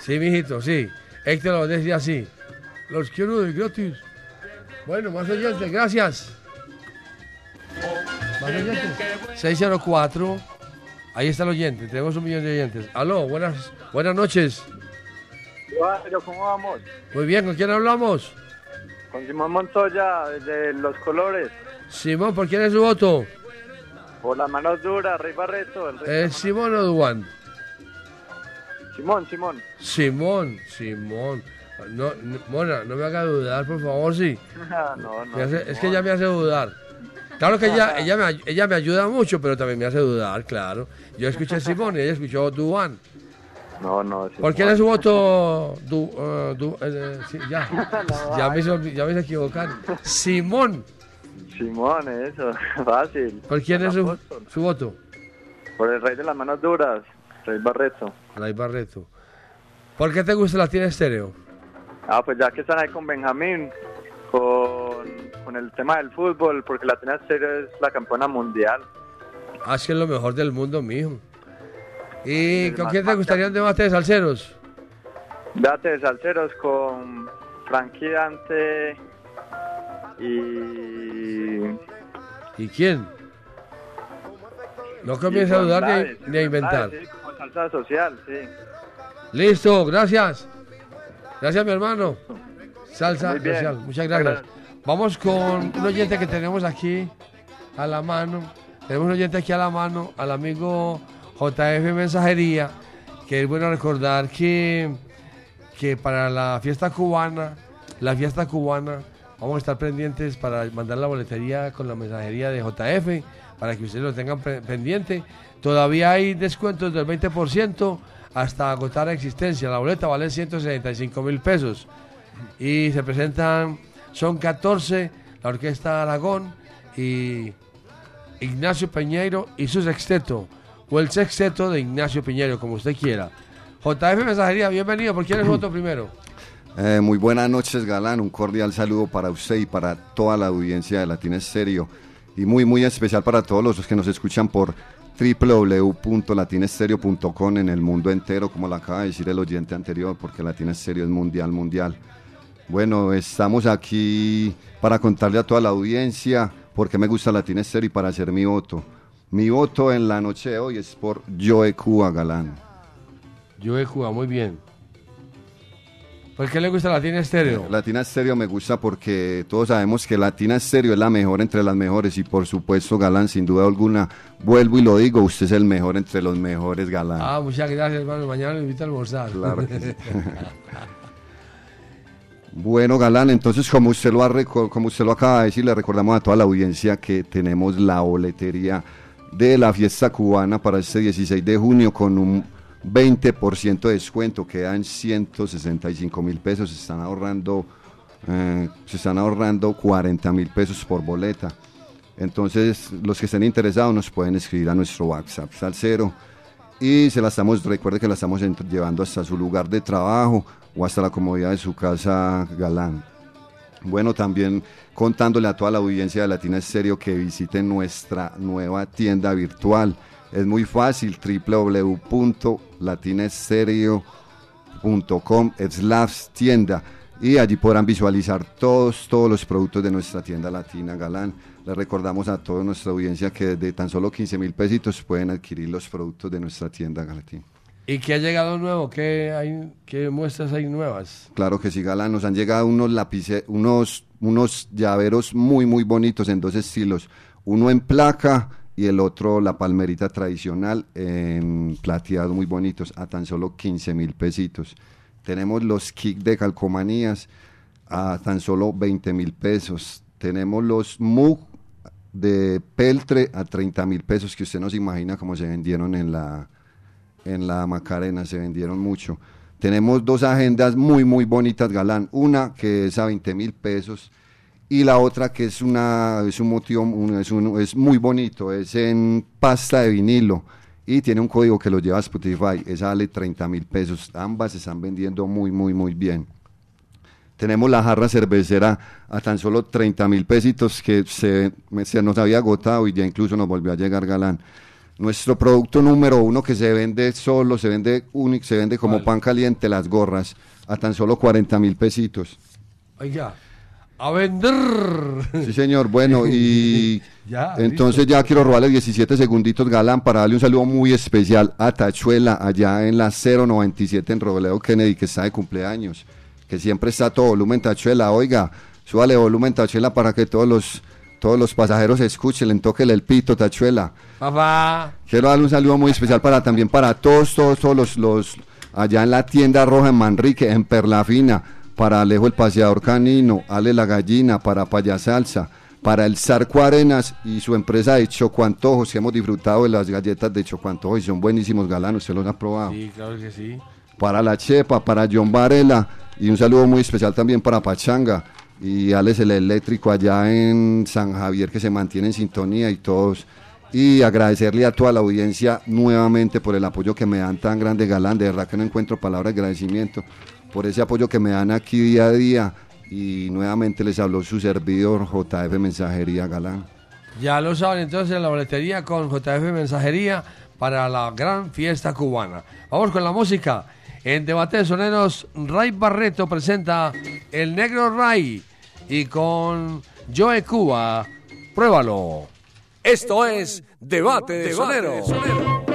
Sí, mijito, sí. Héctor lo decía así. Los quiero de gratis. Bueno, más oyentes, gracias. Más oyentes. 604. Ahí está el oyente. Tenemos un millón de oyentes. Aló, buenas, buenas noches. Pero ¿cómo vamos? Muy bien, ¿con quién hablamos? Con Simón Montoya, de Los Colores. Simón, ¿por quién es su voto? Por las manos duras, Rey Barreto. El Rey ¿Es Simón o Duan? Simón, Simón. Simón, Simón. No, no, Mona, no me haga dudar, por favor, sí. no, no. Hace- es que ella me hace dudar. Claro que ella, ella, me, ella me ayuda mucho, pero también me hace dudar, claro. Yo escuché Simón y ella escuchó Duan. No, no. ¿Por quién es su voto? Du, eh, du- eh, sí, ya, ya, me ya me equivocar. Simón. Simón, eso. Fácil. ¿Por quién es su, su voto? Por el Rey de las manos duras, Rey Barreto. Ray Barreto. ¿Por qué te gusta la tiene estéreo? Ah, pues ya que están ahí con Benjamín, con, con el tema del fútbol, porque la Tina Estéreo es la campeona mundial. Ah, es que es lo mejor del mundo, mijo. ¿Y con quién te gustaría un debate de salseros? Date de salseros con Frankie Dante y... ¿Y quién? No comiences a dudar ni, ni a inventar. Sí, como salsa social, sí. Listo, gracias. Gracias, mi hermano. Salsa social, muchas gracias. Vamos con un oyente que tenemos aquí a la mano. Tenemos un oyente aquí a la mano, al amigo JF Mensajería, que es bueno recordar que, que para la fiesta cubana, la fiesta cubana, vamos a estar pendientes para mandar la boletería con la mensajería de JF, para que ustedes lo tengan pendiente. Todavía hay descuentos del 20% hasta agotar existencia. La boleta vale 165 mil pesos. Y se presentan, son 14, la Orquesta Aragón y Ignacio Peñeiro y su sexteto, o el sexteto de Ignacio Piñeiro, como usted quiera. JF Mensajería, bienvenido. ¿Por quién es voto primero? Eh, muy buenas noches, Galán. Un cordial saludo para usted y para toda la audiencia de Latina Estéreo. Y muy, muy especial para todos los que nos escuchan por www.latinestereo.com en el mundo entero, como lo acaba de decir el oyente anterior, porque Latina Estéreo es mundial, mundial. Bueno, estamos aquí para contarle a toda la audiencia por qué me gusta Latina Estéreo y para hacer mi voto. Mi voto en la noche de hoy es por Joe Cuba, Galán. Joe Cuba, muy bien. ¿Por qué le gusta Latina Estéreo? Latina Estéreo me gusta porque todos sabemos que Latina Estéreo es la mejor entre las mejores y por supuesto Galán, sin duda alguna, vuelvo y lo digo, usted es el mejor entre los mejores Galán. Ah, muchas gracias, hermano. Mañana lo invito a almorzar. Claro que sí. Bueno, Galán, entonces como usted lo ha como usted lo acaba de decir, le recordamos a toda la audiencia que tenemos la boletería de la fiesta cubana para este 16 de junio con un 20% de descuento, quedan 165 mil pesos, se están ahorrando eh, se están ahorrando 40 mil pesos por boleta. Entonces, los que estén interesados nos pueden escribir a nuestro WhatsApp Salcero y se la estamos, recuerde que la estamos llevando hasta su lugar de trabajo o hasta la comodidad de su casa galán. Bueno, también contándole a toda la audiencia de Latina Estéreo que visiten nuestra nueva tienda virtual. Es muy fácil, www.latinaestereo.com slash tienda y allí podrán visualizar todos, todos los productos de nuestra tienda latina Galán. Les recordamos a toda nuestra audiencia que desde tan solo 15 mil pesitos pueden adquirir los productos de nuestra tienda Galatín. ¿Y qué ha llegado nuevo? ¿Qué, muestras hay nuevas? Claro que sí, Galán. Nos han llegado unos lápices, unos, unos llaveros muy, muy bonitos en dos estilos. Uno en placa y el otro la palmerita tradicional en plateado muy bonitos a tan solo 15 mil pesitos. Tenemos los kicks de calcomanías a tan solo 20 mil pesos. Tenemos los MUG de peltre a 30 mil pesos que usted no se imagina cómo se vendieron en la, en la Macarena, se vendieron mucho. Tenemos dos agendas muy, muy bonitas, Galán. Una que es a 20 mil pesos y la otra que es, una, es un motivo, es, es muy bonito, es en pasta de vinilo y tiene un código que lo lleva a Spotify, esa vale 30 mil pesos. Ambas se están vendiendo muy, muy, muy bien. Tenemos la jarra cervecera a tan solo 30 mil pesitos que se nos había agotado y ya incluso nos volvió a llegar galán. Nuestro producto número uno que se vende solo, se vende único, se vende como pan caliente, las gorras, a tan solo 40 mil pesitos. Oiga, a vender. Sí, señor. Bueno, y Ya, entonces ya quiero robarle 17 segunditos, Galán, para darle un saludo muy especial a Tachuela, allá en la 097 en Robledo Kennedy, que está de cumpleaños, que siempre está a todo volumen Tachuela. Oiga, súbale volumen Tachuela para que todos los, todos los pasajeros escuchen, le toquen el pito Tachuela. Papá. Quiero darle un saludo muy especial para también para todos, todos, todos los, los allá en la tienda roja en Manrique, en Perlafina, para Alejo el Paseador Canino, Ale la Gallina, para Payasalsa, para el Zarco Arenas y su empresa de Chocuantojos, que hemos disfrutado de las galletas de Chocuantojos y son buenísimos galanos, se los han probado. Sí, claro que sí. Para la Chepa, para John Varela y un saludo muy especial también para Pachanga y Alex el Eléctrico allá en San Javier que se mantiene en sintonía y todos. Y agradecerle a toda la audiencia nuevamente por el apoyo que me dan tan grande, Galán. De verdad que no encuentro palabras de agradecimiento por ese apoyo que me dan aquí día a día. Y nuevamente les habló su servidor JF Mensajería Galán. Ya lo saben entonces en la boletería con JF Mensajería para la gran fiesta cubana. Vamos con la música. En Debate de Soneros, Ray Barreto presenta El Negro Ray y con Joe Cuba, pruébalo. Esto es Debate de Sonero.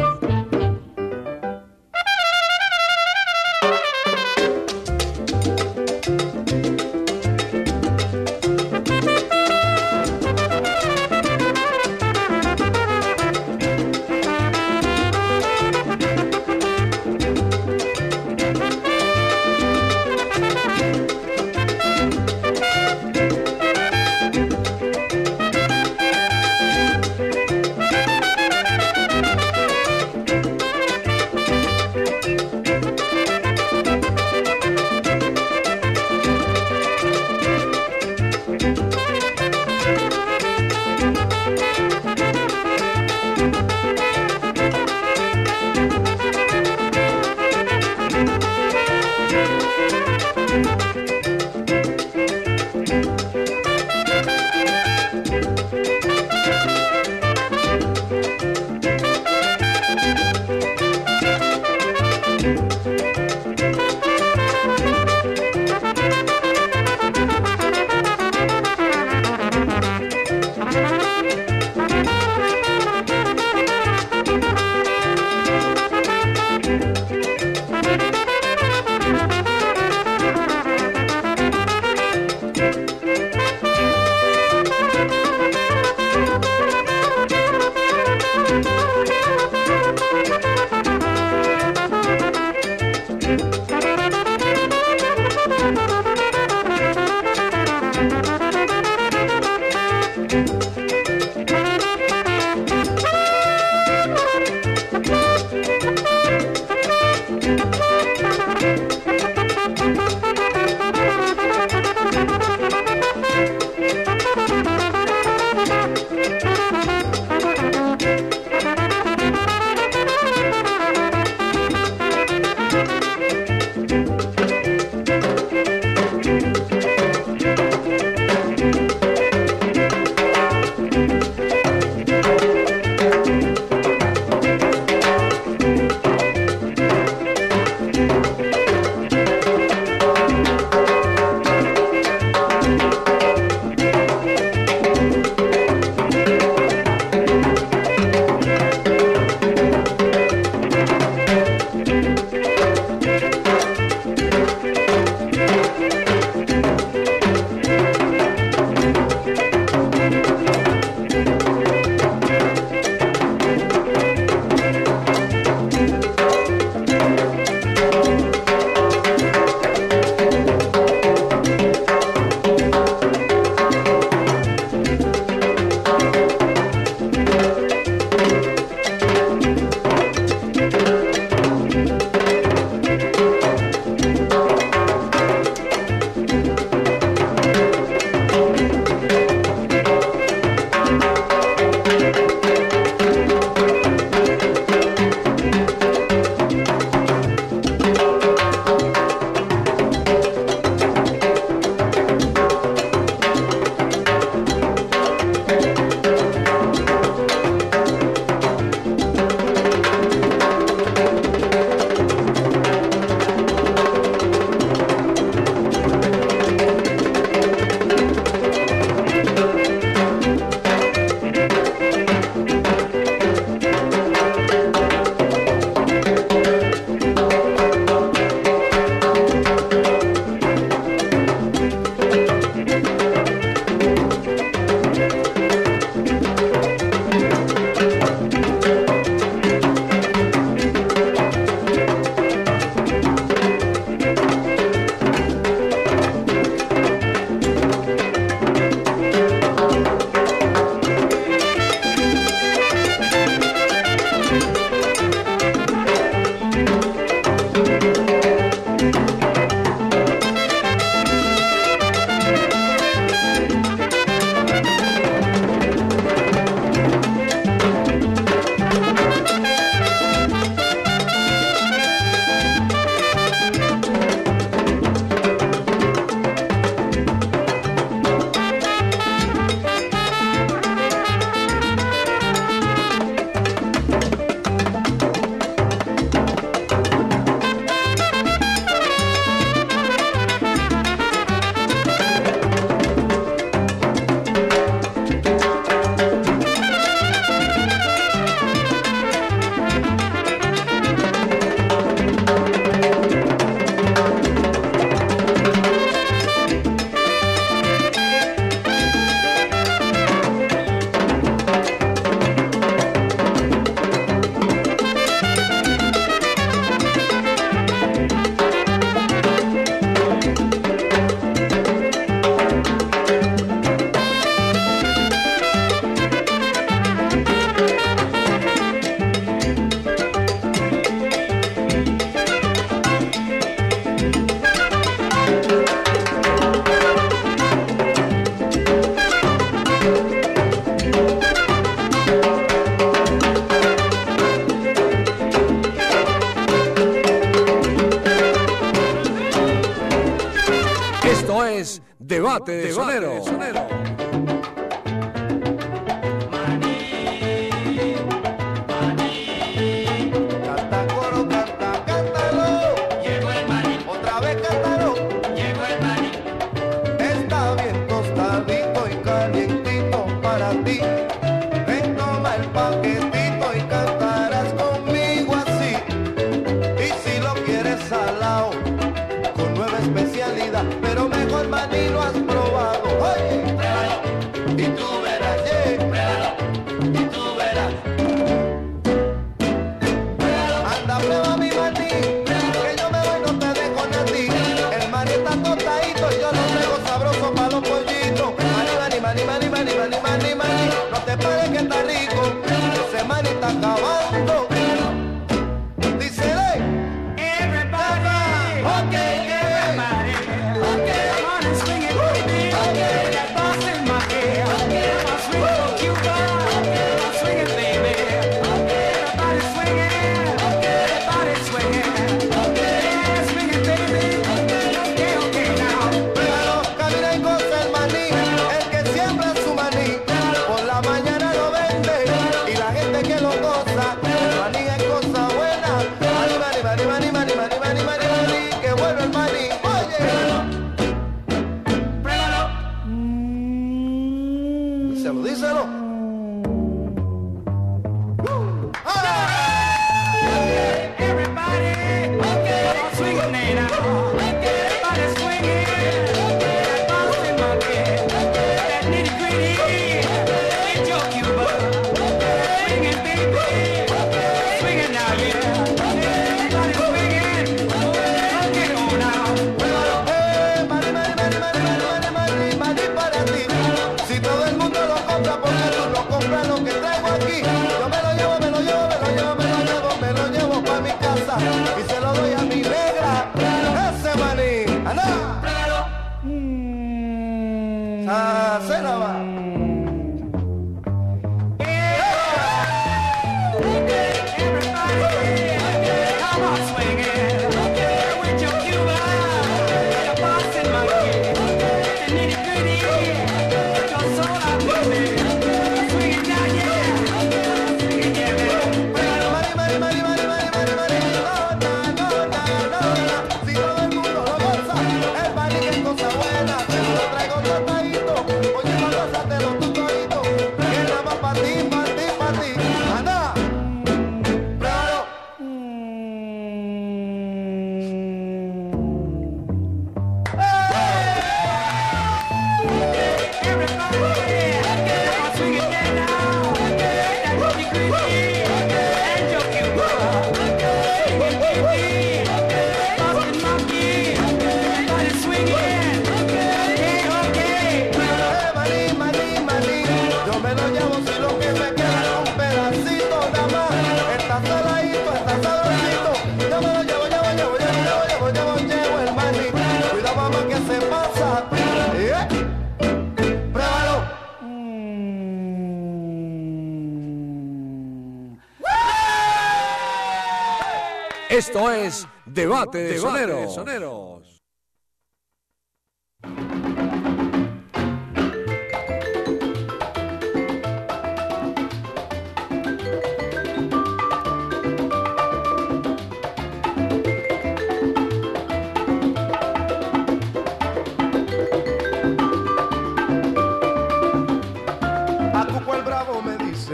debate de, debate soneros. de soneros.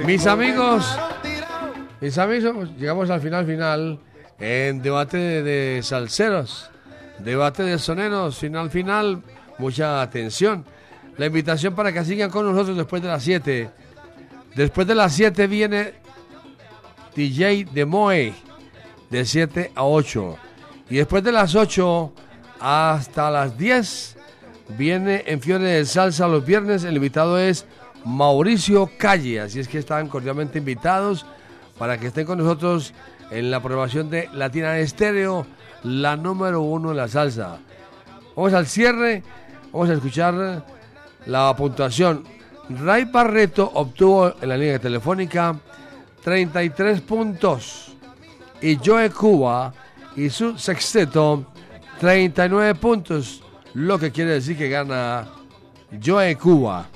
Mis amigos, mis amigos, llegamos al final final en debate de salseros, debate de soneros, final final, mucha atención. La invitación para que sigan con nosotros después de las 7. Después de las 7 viene DJ de Moe, de 7 a 8. Y después de las 8 hasta las 10 viene en Fiore de Salsa los viernes. El invitado es Mauricio Calle, así es que están cordialmente invitados para que estén con nosotros en la programación de Latina Estéreo, la número uno en la salsa. Vamos al cierre, vamos a escuchar la puntuación. Ray Barreto obtuvo en la línea telefónica 33 puntos y Joe Cuba y su sexteto 39 puntos, lo que quiere decir que gana Joe Cuba.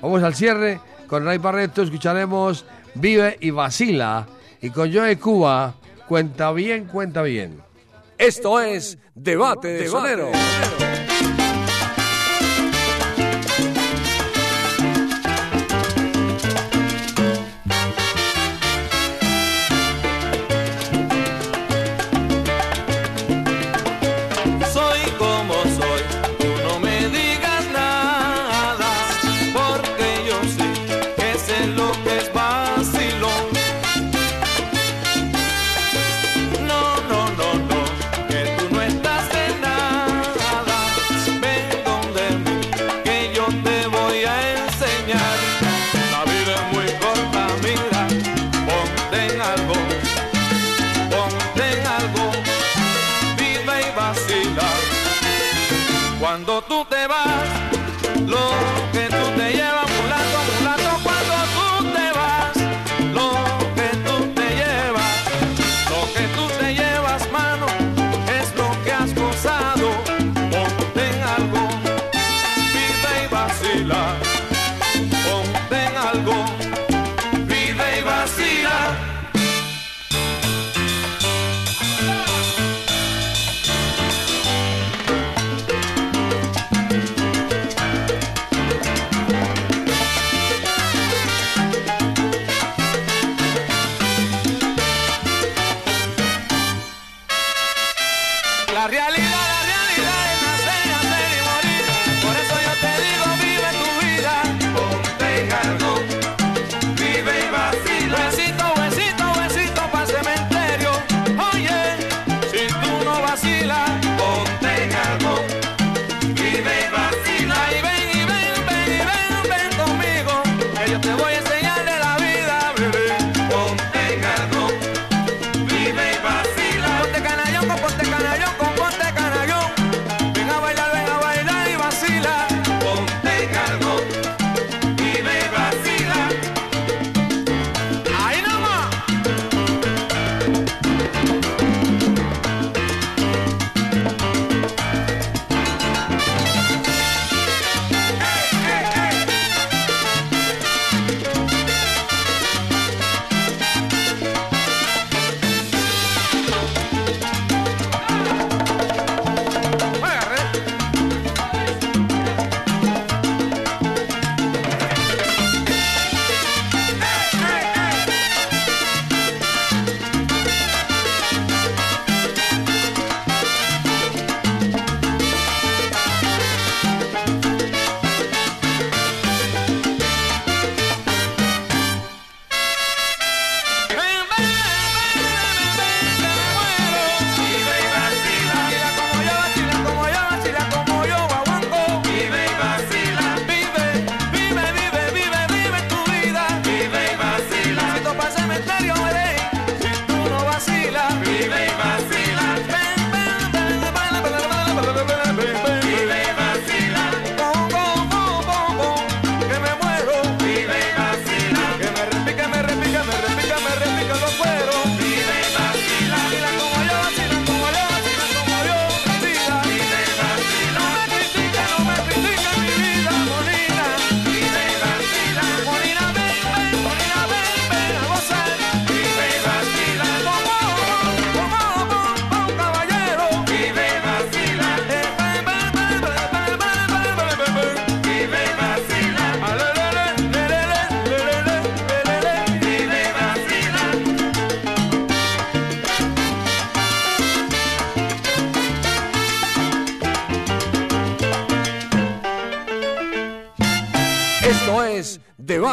Vamos al cierre con Ray Barreto, escucharemos Vive y Vacila y con Joe Cuba Cuenta bien, cuenta bien. Esto es Debate de Sonero.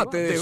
parte de,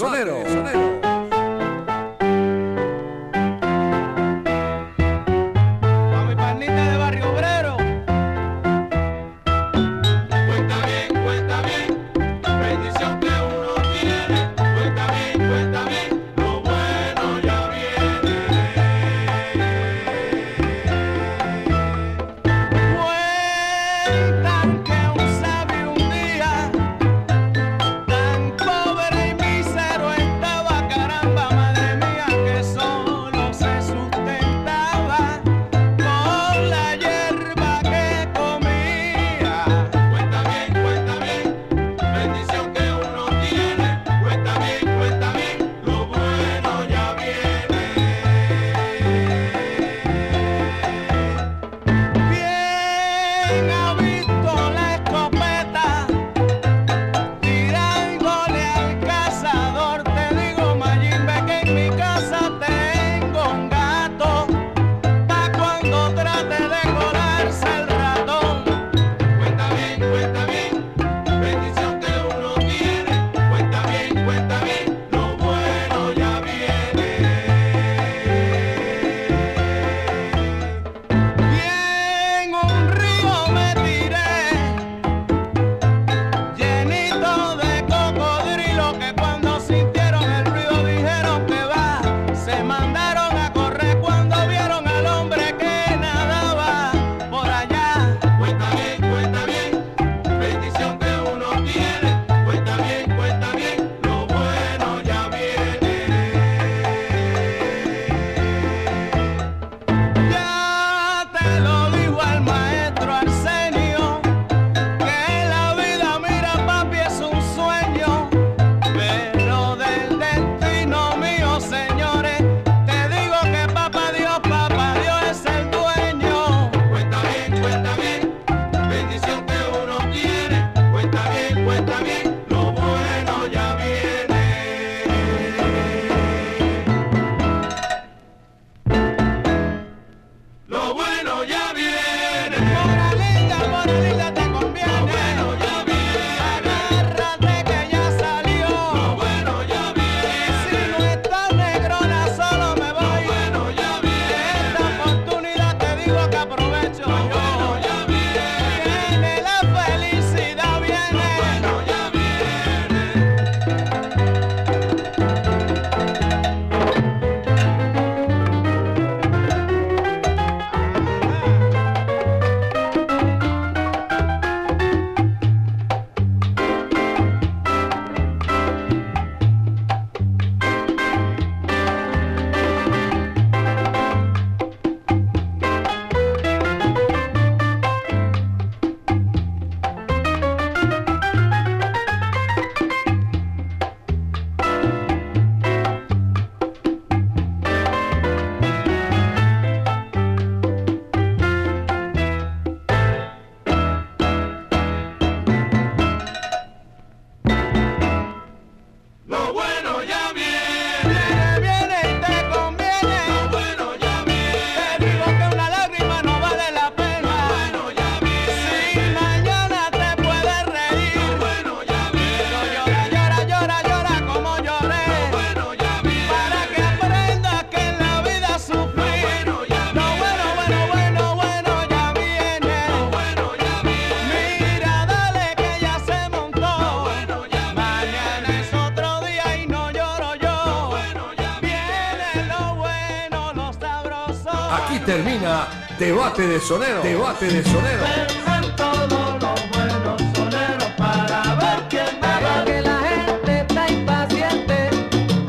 Debate de Sonero. Debate de Sonero. Vengan todos los buenos soneros para ver quién gana. Que la gente está impaciente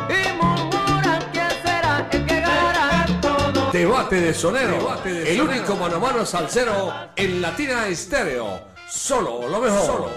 y murmuran quién será el que ganará. Debate de Sonero. el único mano a mano salsero en Latina Estéreo. Solo lo mejor. Solo lo mejor.